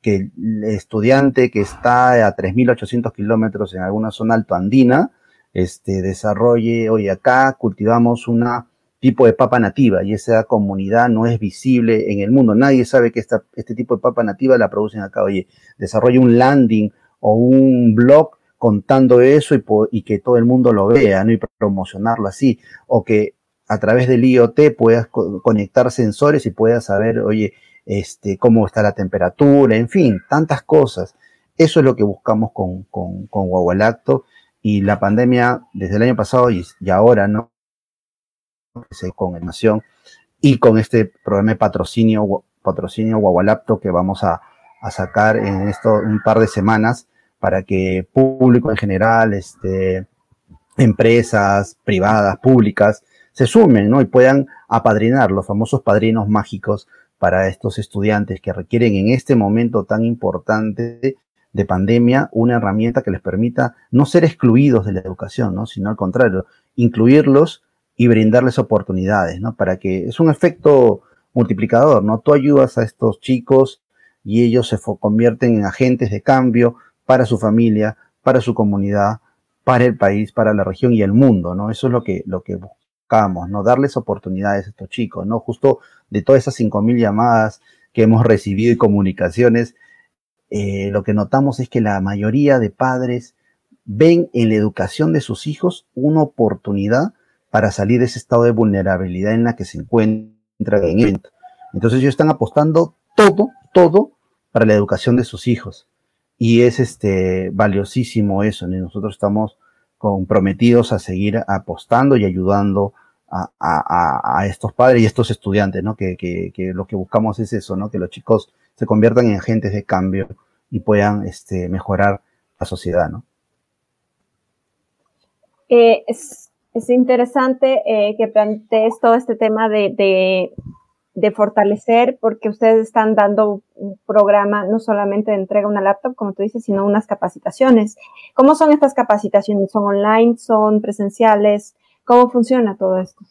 que el estudiante que está a 3.800 kilómetros en alguna zona altoandina, este, desarrolle, oye, acá cultivamos una tipo de papa nativa y esa comunidad no es visible en el mundo. Nadie sabe que este tipo de papa nativa la producen acá. Oye, desarrolle un landing o un blog contando eso y, y, que todo el mundo lo vea, ¿no? Y promocionarlo así. O que a través del IoT puedas conectar sensores y puedas saber, oye, este, cómo está la temperatura, en fin, tantas cosas. Eso es lo que buscamos con, con, con y la pandemia desde el año pasado y, ahora, ¿no? Con Nación y con este programa de patrocinio, patrocinio que vamos a, a sacar en esto un par de semanas para que público en general, este, empresas privadas, públicas, se sumen, ¿no? Y puedan apadrinar los famosos padrinos mágicos para estos estudiantes que requieren en este momento tan importante de pandemia una herramienta que les permita no ser excluidos de la educación, ¿no? sino al contrario, incluirlos y brindarles oportunidades, ¿no? Para que es un efecto multiplicador, ¿no? Tú ayudas a estos chicos y ellos se convierten en agentes de cambio para su familia, para su comunidad, para el país, para la región y el mundo, ¿no? Eso es lo que, lo que ¿no? Darles oportunidades a estos chicos, ¿no? Justo de todas esas 5.000 llamadas que hemos recibido y comunicaciones, eh, lo que notamos es que la mayoría de padres ven en la educación de sus hijos una oportunidad para salir de ese estado de vulnerabilidad en la que se encuentra en el Entonces ellos están apostando todo, todo para la educación de sus hijos. Y es este valiosísimo eso, ¿no? nosotros estamos comprometidos a seguir apostando y ayudando a, estos padres y estos estudiantes, ¿no? Que, lo que buscamos es eso, ¿no? Que los chicos se conviertan en agentes de cambio y puedan este, mejorar la sociedad, ¿no? Eh, es, interesante eh, que plantees todo este tema de, fortalecer, porque ustedes están dando un programa no solamente de entrega una laptop, como tú dices, sino unas capacitaciones. ¿Cómo son estas capacitaciones? ¿Son online? ¿Son presenciales? ¿Cómo funciona todo esto?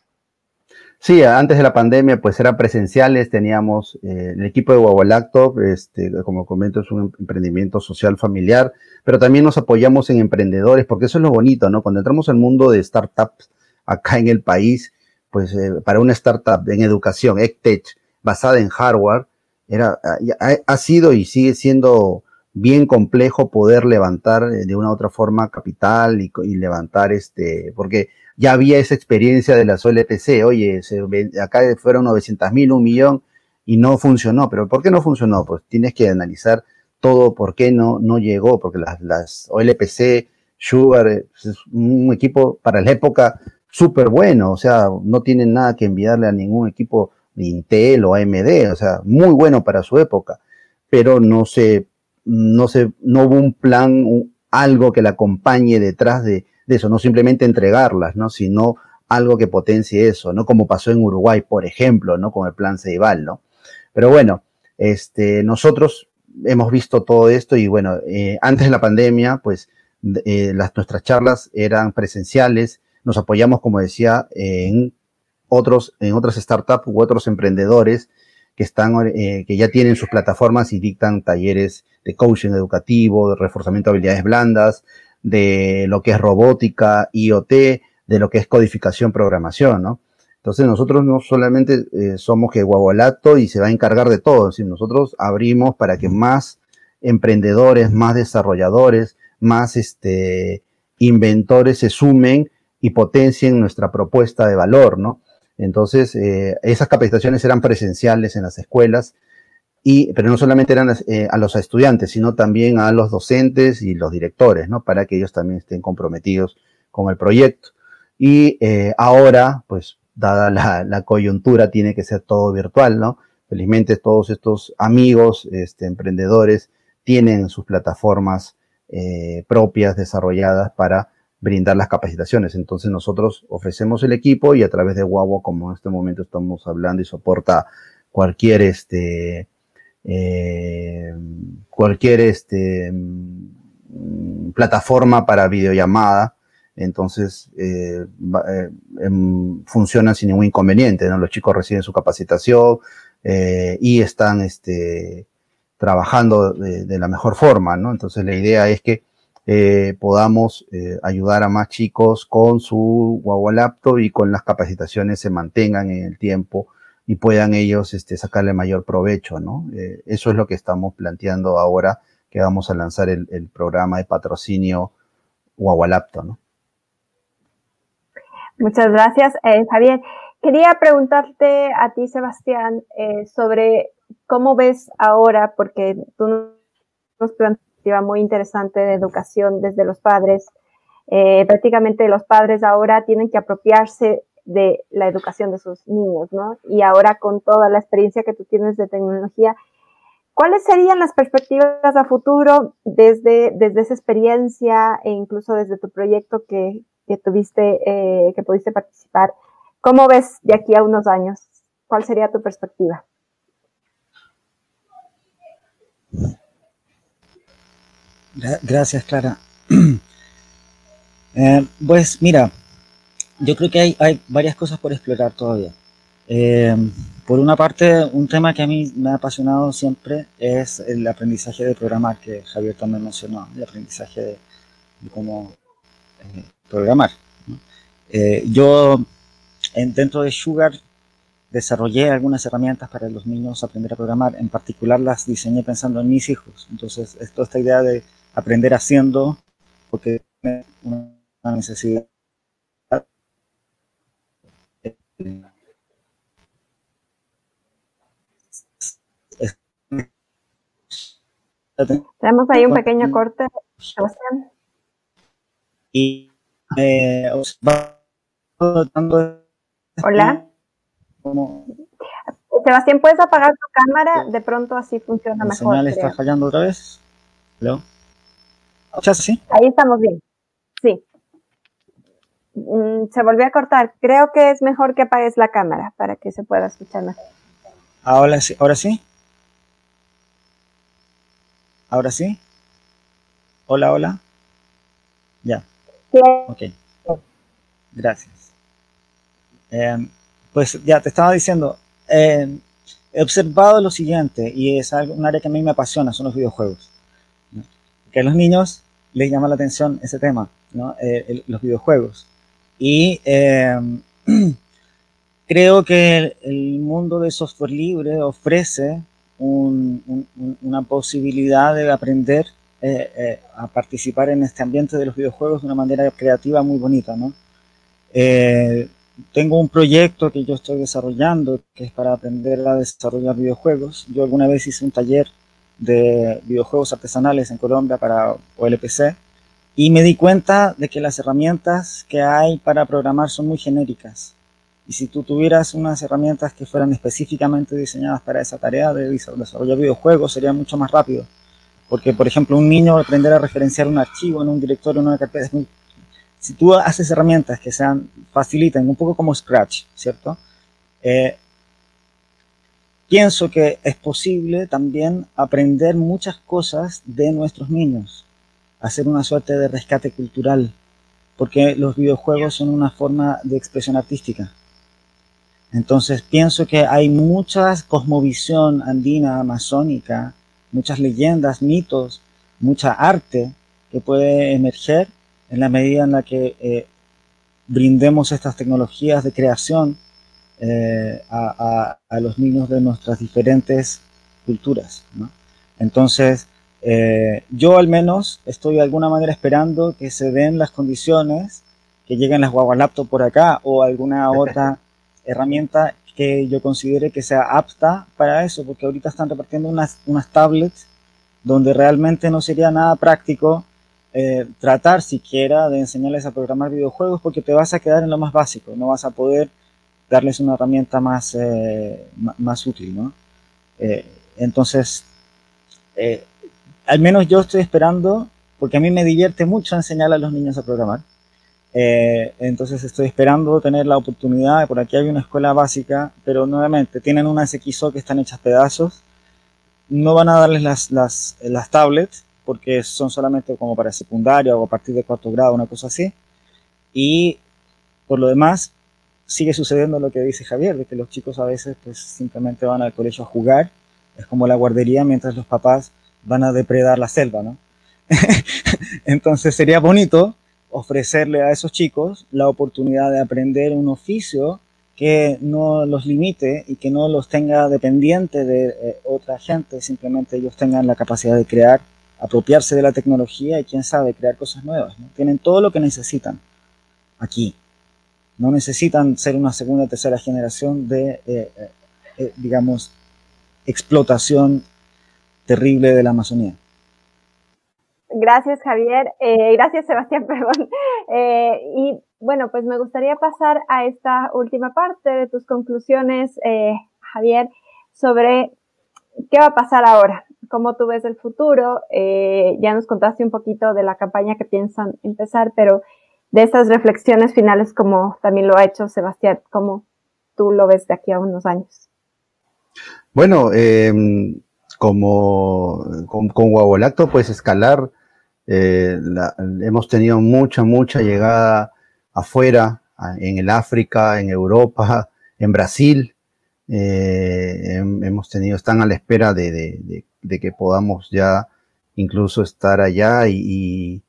Sí, antes de la pandemia, pues eran presenciales, teníamos eh, el equipo de Guagualacto, este, como comento, es un emprendimiento social familiar, pero también nos apoyamos en emprendedores, porque eso es lo bonito, ¿no? Cuando entramos al mundo de startups acá en el país, pues eh, para una startup en educación, EdTech, basada en hardware, era, ha, ha sido y sigue siendo bien complejo poder levantar eh, de una u otra forma capital y, levantar este, porque ya había esa experiencia de las OLPC, oye, se, acá fueron 900 mil, un millón y no funcionó, pero ¿por qué no funcionó? Pues tienes que analizar todo por qué no, no llegó, porque las, las OLPC, Sugar, eh, pues, es un equipo para la época súper bueno, o sea, no tienen nada que enviarle a ningún equipo de Intel o AMD, o sea, muy bueno para su época, pero no se, no se, no hubo un plan, algo que la acompañe detrás de, eso, no simplemente entregarlas, ¿no? Sino algo que potencie eso, ¿no? Como pasó en Uruguay, por ejemplo, ¿no? Con el plan Ceibal, ¿no? Pero bueno, este, nosotros hemos visto todo esto y bueno, eh, antes de la pandemia, pues eh, las, nuestras charlas eran presenciales, nos apoyamos, como decía, en otros, en otras startups u otros emprendedores que están, eh, que ya tienen sus plataformas y dictan talleres de coaching educativo, de reforzamiento de habilidades blandas, de lo que es robótica, IoT, de lo que es codificación, programación, ¿no? Entonces nosotros no solamente eh, somos que Guagualato y se va a encargar de todo, sino nosotros abrimos para que más emprendedores, más desarrolladores, más este, inventores se sumen y potencien nuestra propuesta de valor, ¿no? Entonces, eh, esas capacitaciones eran presenciales en las escuelas y, pero no solamente eran eh, a los estudiantes, sino también a los docentes y los directores, ¿no? Para que ellos también estén comprometidos con el proyecto. Y eh, ahora, pues, dada la, coyuntura, tiene que ser todo virtual, ¿no? Felizmente todos estos amigos, este, emprendedores, tienen sus plataformas propias desarrolladas para brindar las capacitaciones. Entonces nosotros ofrecemos el equipo y a través de Guagua, como en este momento estamos hablando y soporta cualquier este eh, cualquier este, mm, plataforma para videollamada, entonces eh, eh em, funcionan sin ningún inconveniente, ¿no? Los chicos reciben su capacitación y están este, trabajando de, de, la mejor forma, ¿no? Entonces la idea es que eh, podamos eh, ayudar a más chicos con su guagua laptop y con las capacitaciones se mantengan en el tiempo y puedan ellos este, sacarle mayor provecho, ¿no? Eh, eso es lo que estamos planteando ahora que vamos a lanzar el, programa de patrocinio guagua laptop, ¿no? Muchas gracias, Javier. Quería preguntarte a ti, Sebastián, sobre cómo ves ahora, porque tú nos planteas muy interesante de educación desde los padres. Eh, prácticamente los padres ahora tienen que apropiarse de la educación de sus niños, ¿no? Y ahora con toda la experiencia que tú tienes de tecnología, ¿cuáles serían las perspectivas a futuro desde, desde esa experiencia e incluso desde tu proyecto que, que tuviste, eh, que pudiste participar? ¿Cómo ves de aquí a unos años? ¿Cuál sería tu perspectiva? Gracias, Clara. Eh, pues mira, yo creo que hay, varias cosas por explorar todavía. Eh, por una parte, un tema que a mí me ha apasionado siempre es el aprendizaje de programar, que Javier también mencionó, el aprendizaje de, cómo eh, programar. yo, en, dentro de Sugar, desarrollé algunas herramientas para los niños aprender a programar, en particular las diseñé pensando en mis hijos. Entonces, esta idea de aprender haciendo, porque tiene una necesidad. Tenemos ahí un pequeño corte, Sebastián. Y eh, Hola. Sebastián, ¿puedes apagar tu cámara? De pronto así funciona mejor. ¿La señal está fallando otra vez? ¿Hello? Así? Ahí estamos bien. Sí. Mm, se volvió a cortar. Creo que es mejor que apagues la cámara para que se pueda escuchar mejor. Ahora sí. ¿Ahora sí? ¿Ahora sí? Hola, hola. Ya. Sí. Ok. Gracias. Em, pues ya te estaba diciendo, em, he observado lo siguiente, y es un área que a mí me apasiona, son los videojuegos que a los niños les llama la atención ese tema. Eh, los videojuegos. Y em, creo que el, mundo del software libre ofrece una posibilidad de aprender eh, eh, a participar en este ambiente de los videojuegos de una manera creativa muy bonita, ¿no? tengo un proyecto que yo estoy desarrollando que es para aprender a desarrollar videojuegos. Yo alguna vez hice un taller de videojuegos artesanales en Colombia para OLPC y me di cuenta de que las herramientas que hay para programar son muy genéricas. Y si tú tuvieras unas herramientas que fueran específicamente diseñadas para esa tarea de desarrollar videojuegos, sería mucho más rápido. Porque, por ejemplo, un niño aprender a referenciar un archivo en un directorio, en una carpeta, es muy... si tú haces herramientas que sean, faciliten, un poco como Scratch, ¿cierto? Eh, pienso que es posible también aprender muchas cosas de nuestros niños, hacer una suerte de rescate cultural, porque los videojuegos son una forma de expresión artística. Entonces pienso que hay mucha cosmovisión andina, amazónica, muchas leyendas, mitos, mucha arte que puede emerger en la medida en la que eh, brindemos estas tecnologías de creación eh, a, los niños de nuestras diferentes culturas. Entonces, eh, yo al menos estoy de alguna manera esperando que se den las condiciones, que lleguen las guaguas laptop por acá o alguna otra herramienta que yo considere que sea apta para eso, porque ahorita están repartiendo unas, unas tablets donde realmente no sería nada práctico eh, tratar siquiera de enseñarles a programar videojuegos porque te vas a quedar en lo más básico, no vas a poder darles una herramienta más, eh, más útil, ¿no? Eh, entonces, eh, al menos yo estoy esperando, porque a mí me divierte mucho enseñar a los niños a programar. entonces estoy esperando tener la oportunidad, por aquí hay una escuela básica, pero nuevamente tienen unas XO que están hechas pedazos. No van a darles las, las, las tablets, porque son solamente como para secundaria o a partir de cuarto grado, una cosa así. Y por lo demás, sigue sucediendo lo que dice Javier, de que los chicos a veces pues simplemente van al colegio a jugar, es como la guardería mientras los papás van a depredar la selva, ¿no? Entonces sería bonito ofrecerle a esos chicos la oportunidad de aprender un oficio que no los limite y que no los tenga dependiente de eh, otra gente, simplemente ellos tengan la capacidad de crear, apropiarse de la tecnología y quién sabe, crear cosas nuevas. Tienen todo lo que necesitan aquí. No necesitan ser una segunda o tercera generación de, eh, eh, digamos, explotación terrible de la Amazonía. Gracias, Javier. Eh, gracias, Sebastián, perdón. Eh, y bueno, pues me gustaría pasar a esta última parte de tus conclusiones, eh, Javier, sobre qué va a pasar ahora, cómo tú ves el futuro. ya nos contaste un poquito de la campaña que piensan empezar, pero de estas reflexiones finales, como también lo ha hecho Sebastián, ¿cómo tú lo ves de aquí a unos años? Bueno, como con, con pues escalar eh, hemos tenido mucha, mucha llegada afuera, en el África, en Europa, en Brasil. Eh, hemos tenido, están a la espera de, que podamos ya incluso estar allá y,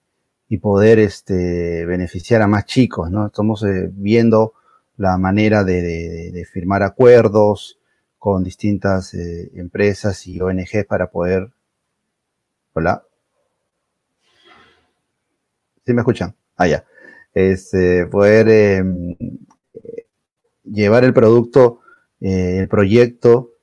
poder este, beneficiar a más chicos, ¿no? Estamos eh, viendo la manera de, firmar acuerdos con distintas empresas y ONG para poder, hola, ¿Sí me escuchan? Ah, ya. Este, poder em, llevar el producto, eh, el proyecto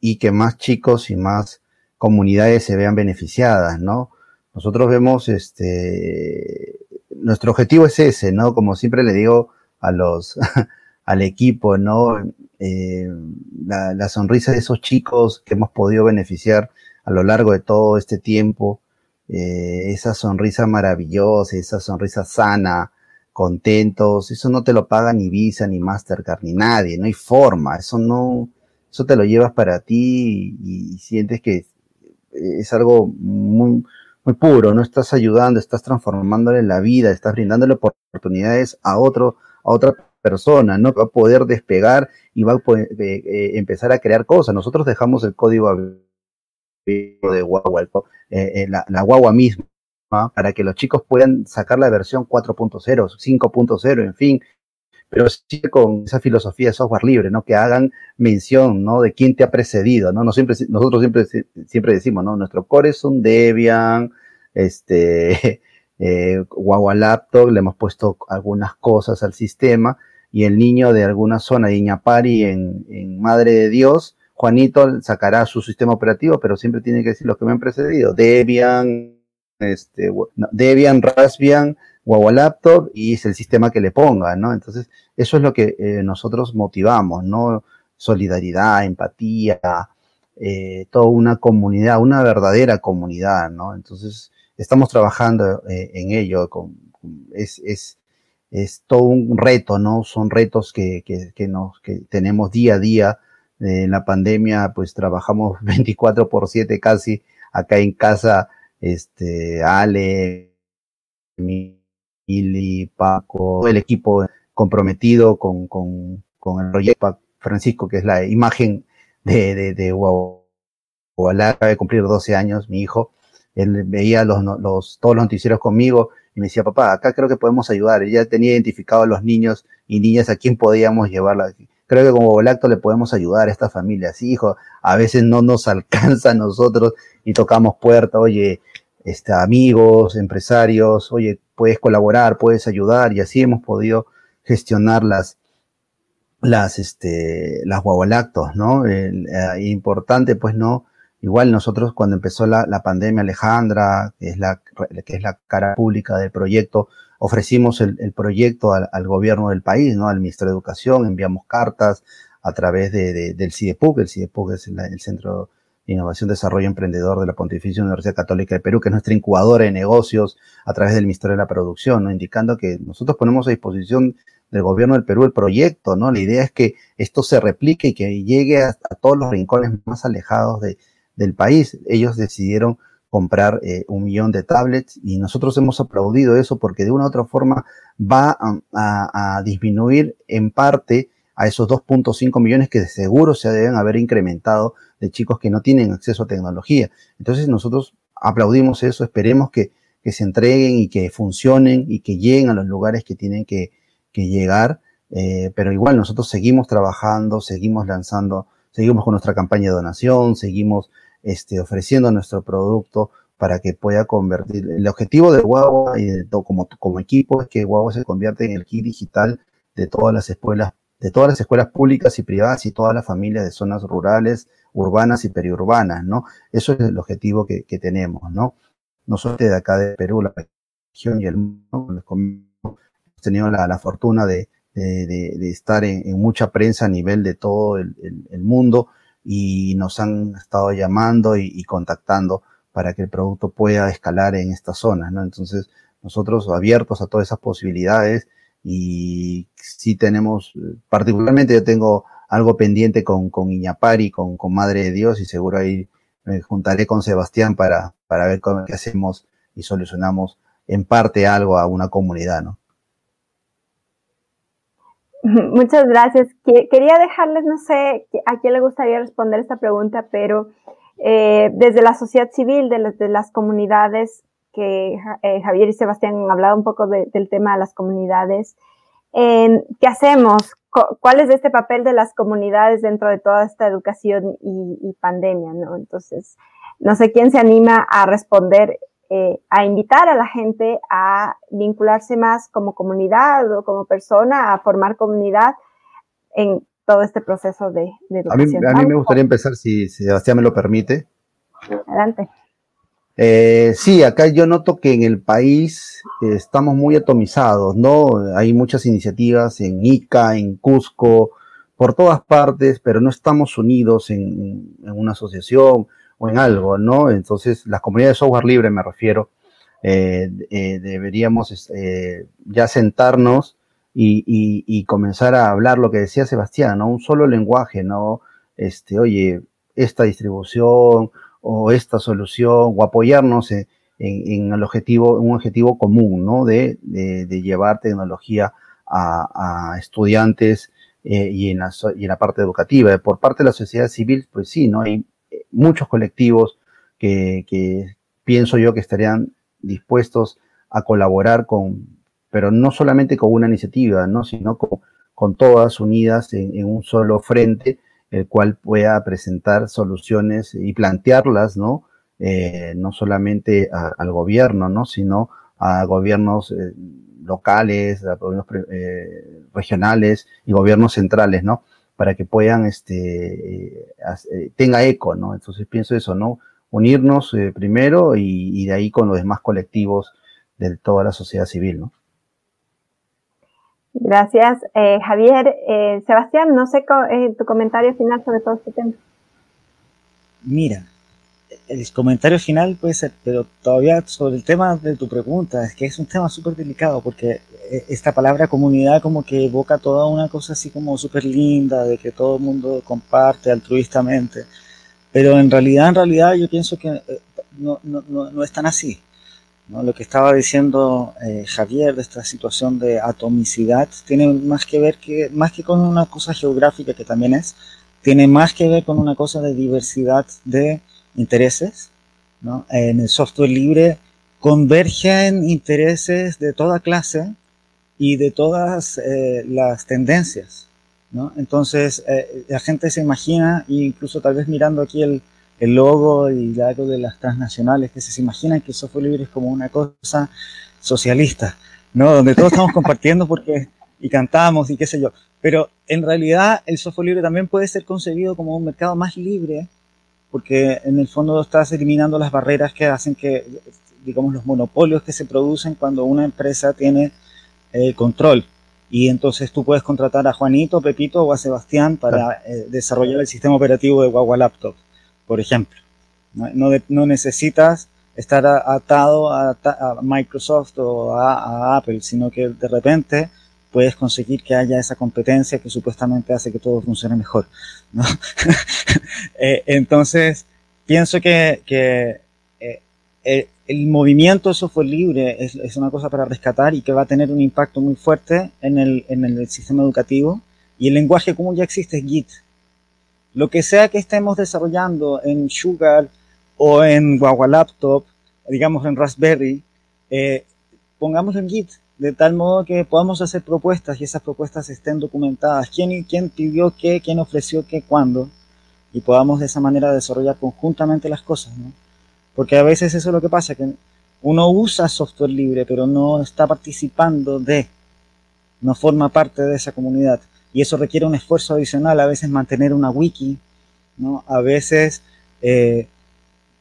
y que más chicos y más comunidades se vean beneficiadas, ¿no? Nosotros vemos, este, nuestro objetivo es ese, ¿no? Como siempre le digo a los, al equipo, ¿no? Eh, la, sonrisa de esos chicos que hemos podido beneficiar a lo largo de todo este tiempo, eh, esa sonrisa maravillosa, esa sonrisa sana, contentos, eso no te lo paga ni Visa, ni Mastercard, ni nadie, no hay forma, eso no, eso te lo llevas para ti y, sientes que es algo muy, muy puro, no estás ayudando, estás transformándole la vida, estás brindándole oportunidades a otro, a otra persona, ¿no? Va a poder despegar y va a poder, eh, eh, empezar a crear cosas. Nosotros dejamos el código de guagua, eh, eh, la, guagua misma, para que los chicos puedan sacar la versión 4.0, 5.0, en fin, pero sí con esa filosofía de software libre, ¿no? Que hagan mención, ¿no? De quién te ha precedido, ¿no? siempre, nosotros siempre, siempre decimos, ¿no? Nuestro core es un Debian, este, eh, Laptop, le hemos puesto algunas cosas al sistema, y el niño de alguna zona de Iñapari en, en Madre de Dios, Juanito sacará su sistema operativo, pero siempre tiene que decir los que me han precedido. Debian, este, Debian, Raspbian, Guagua Laptop y es el sistema que le ponga, ¿no? Entonces, eso es lo que eh, nosotros motivamos, ¿no? Solidaridad, empatía, eh, toda una comunidad, una verdadera comunidad, ¿no? Entonces, estamos trabajando eh, en ello. es, es, es todo un reto, ¿no? Son retos que, que, que, nos, que tenemos día a día en la pandemia pues trabajamos 24 por 7 casi acá en casa, este, Ale, Mili, Paco, el equipo comprometido con, con, con el proyecto, Francisco, que es la imagen de, de, de acaba de cumplir 12 años, mi hijo, él veía los, los, todos los noticieros conmigo y me decía, papá, acá creo que podemos ayudar. Él ya tenía identificado a los niños y niñas a quién podíamos llevarla creo que como Volacto le podemos ayudar a estas familias. Hijo, a veces no nos alcanza a nosotros y tocamos puerta, oye, este, amigos, empresarios, oye, puedes colaborar, puedes ayudar y así hemos podido gestionar las, las, este, las guagualactos, ¿no? Eh, importante, pues, ¿no? Igual nosotros cuando empezó la, la pandemia, Alejandra, que es la, que es la cara pública del proyecto, ofrecimos el, proyecto al, gobierno del país, ¿no? Al Ministerio de Educación, enviamos cartas a través de, del CIDEPUC, el CIDEPUC es el, Centro de Innovación, Desarrollo Emprendedor de la Pontificia Universidad Católica de Perú, que es nuestra incubadora de negocios a través del Ministerio de la Producción, ¿no? Indicando que nosotros ponemos a disposición del gobierno del Perú el proyecto, ¿no? La idea es que esto se replique y que llegue a, todos los rincones más alejados de, del país. Ellos decidieron comprar eh, un millón de tablets y nosotros hemos aplaudido eso porque de una u otra forma va a, disminuir en parte a esos 2.5 millones que de seguro se deben haber incrementado de chicos que no tienen acceso a tecnología. Entonces nosotros aplaudimos eso, esperemos que, que se entreguen y que funcionen y que lleguen a los lugares que tienen que, que llegar. Eh, pero igual nosotros seguimos trabajando, seguimos lanzando, seguimos con nuestra campaña de donación, seguimos este, ofreciendo nuestro producto para que pueda convertir. El objetivo de Guagua y de todo, como, como equipo es que Guagua se convierta en el kit digital de todas las escuelas, de todas las escuelas públicas y privadas y todas las familias de zonas rurales, urbanas y periurbanas, ¿no? Eso es el objetivo que, tenemos, ¿no? Nosotros de acá de Perú, la región y el mundo, hemos tenido la, fortuna de, estar en, mucha prensa a nivel de todo el, mundo y nos han estado llamando y, y contactando para que el producto pueda escalar en estas zonas, ¿no? Entonces, nosotros abiertos a todas esas posibilidades y sí tenemos, particularmente yo tengo algo pendiente con, con Iñapari, con, con Madre de Dios y seguro ahí me juntaré con Sebastián para, para ver cómo hacemos y solucionamos en parte algo a una comunidad, ¿no? Muchas gracias. Quería dejarles, no sé a quién le gustaría responder esta pregunta, pero eh, desde la sociedad civil, de, de las comunidades, que eh, Javier y Sebastián han hablado un poco de, del tema de las comunidades. ¿Qué hacemos? ¿Cuál es este papel de las comunidades dentro de toda esta educación y, y pandemia? ¿no? Entonces, no sé quién se anima a responder, eh, a invitar a la gente a vincularse más como comunidad o como persona, a formar comunidad en todo este proceso de, de educación. A mí, a mí me gustaría empezar, si, si, Sebastián me lo permite. Adelante. Eh, sí, acá yo noto que en el país eh, estamos muy atomizados, ¿no? Hay muchas iniciativas en Ica, en Cusco, por todas partes, pero no estamos unidos en, una asociación o en algo, ¿no? Entonces, las comunidades de software libre, me refiero, eh, eh deberíamos ya sentarnos y, y, y, comenzar a hablar lo que decía Sebastián, ¿no? Un solo lenguaje, ¿no? Este, oye, esta distribución o esta solución o apoyarnos en, en, el objetivo, un objetivo común, ¿no? De, de, llevar tecnología a, estudiantes eh, y, en la, y en la parte educativa. Por parte de la sociedad civil, pues sí, ¿no? Hay muchos colectivos que, que pienso yo que estarían dispuestos a colaborar con, pero no solamente con una iniciativa, ¿no? sino con, con todas unidas en, un solo frente, el cual pueda presentar soluciones y plantearlas, ¿no? Eh, no solamente al gobierno, ¿no? sino a gobiernos eh, locales, a gobiernos eh, regionales y gobiernos centrales, ¿no? Para que puedan, este, eh, tenga eco, ¿no? Entonces pienso eso, ¿no? Unirnos primero y, y, de ahí con los demás colectivos de toda la sociedad civil, ¿no? Gracias, eh, Javier. Eh, Sebastián, no sé eh, tu comentario final sobre todo este tema. Mira, el comentario final puede ser, pero todavía sobre el tema de tu pregunta, es que es un tema súper delicado porque esta palabra comunidad como que evoca toda una cosa así como súper linda, de que todo el mundo comparte altruistamente, pero en realidad, en realidad yo pienso que no, no, no, no es tan así. ¿No? Lo que estaba diciendo eh, Javier de esta situación de atomicidad tiene más que ver que, más que con una cosa geográfica que también es, tiene más que ver con una cosa de diversidad de intereses. ¿no? En el software libre convergen intereses de toda clase y de todas eh, las tendencias. ¿no? Entonces, eh, la gente se imagina, incluso tal vez mirando aquí el, el logo y algo de las transnacionales, que se imaginan que el software libre es como una cosa socialista, ¿no? Donde todos estamos compartiendo porque y cantamos y qué sé yo. Pero en realidad el software libre también puede ser concebido como un mercado más libre, porque en el fondo estás eliminando las barreras que hacen que, digamos, los monopolios que se producen cuando una empresa tiene eh, control. Y entonces tú puedes contratar a Juanito, Pepito o a Sebastián para eh, desarrollar el sistema operativo de Guagua Laptop por ejemplo. No, no, no necesitas estar atado a, a, Microsoft o a, a, Apple, sino que de repente puedes conseguir que haya esa competencia que supuestamente hace que todo funcione mejor. ¿no? eh, entonces, pienso que, que eh, el, el, movimiento software libre es, es, una cosa para rescatar y que va a tener un impacto muy fuerte en el, en el sistema educativo. Y el lenguaje común ya existe, es Git. Lo que sea que estemos desarrollando en Sugar o en Guagua Laptop, digamos en Raspberry, eh, pongámoslo en Git, de tal modo que podamos hacer propuestas y esas propuestas estén documentadas. ¿Quién, quién pidió qué? ¿Quién ofreció qué? ¿Cuándo? Y podamos de esa manera desarrollar conjuntamente las cosas, ¿no? Porque a veces eso es lo que pasa, que uno usa software libre, pero no está participando de, no forma parte de esa comunidad. Y eso requiere un esfuerzo adicional, a veces mantener una wiki, ¿no? A veces eh,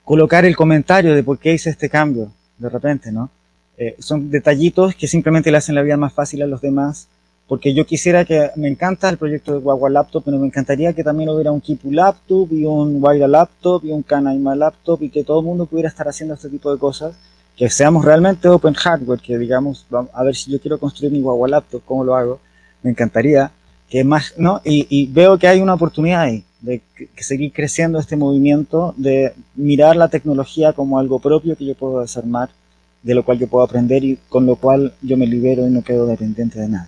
colocar el comentario de por qué hice este cambio, de repente, ¿no? Eh, son detallitos que simplemente le hacen la vida más fácil a los demás, porque yo quisiera que, me encanta el proyecto de Guagua Laptop, pero me encantaría que también hubiera un Kipu Laptop y un Guaira Laptop y un Canaima Laptop y que todo el mundo pudiera estar haciendo este tipo de cosas, que seamos realmente open hardware, que digamos, a ver si yo quiero construir mi Guagua Laptop, ¿cómo lo hago? Me encantaría que más, ¿no? Y, veo que hay una oportunidad ahí de que seguir creciendo este movimiento, de mirar la tecnología como algo propio que yo puedo desarmar de lo cual yo puedo aprender y con lo cual yo me libero y no quedo dependiente de nada.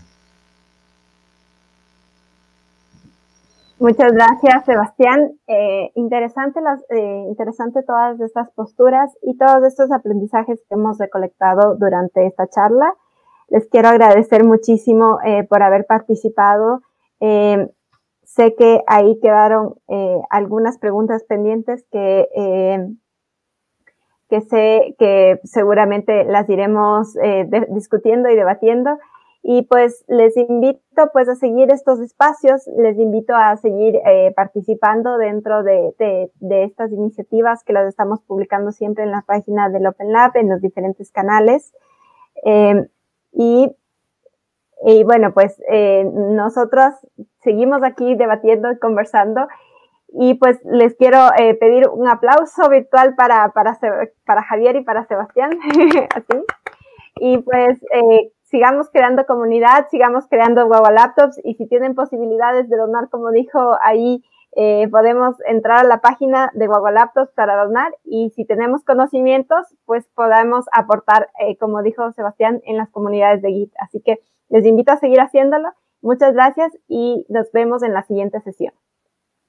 Muchas gracias, Sebastián. Eh, interesante, las, eh, interesante todas estas posturas y todos estos aprendizajes que hemos recolectado durante esta charla. Les quiero agradecer muchísimo eh, por haber participado. Sé que ahí quedaron algunas preguntas pendientes que que sé que seguramente las iremos eh, discutiendo y debatiendo. Y pues les invito pues a seguir estos espacios, les invito a seguir eh, participando dentro de, de, estas iniciativas que las estamos publicando siempre en la página del Open Lab, en los diferentes canales. Em, y, y bueno, pues eh, nosotros seguimos aquí debatiendo y conversando y pues les quiero eh, pedir un aplauso virtual para, para, para Javier y para Sebastián. Así. Y pues eh, sigamos creando comunidad, sigamos creando Guagua Laptops y si tienen posibilidades de donar, como dijo ahí, eh, podemos entrar a la página de Guagua Laptops para donar y si tenemos conocimientos, pues podemos aportar, como dijo Sebastián, en las comunidades de Git. Así que les invito a seguir haciéndolo. Muchas gracias y nos vemos en la siguiente sesión.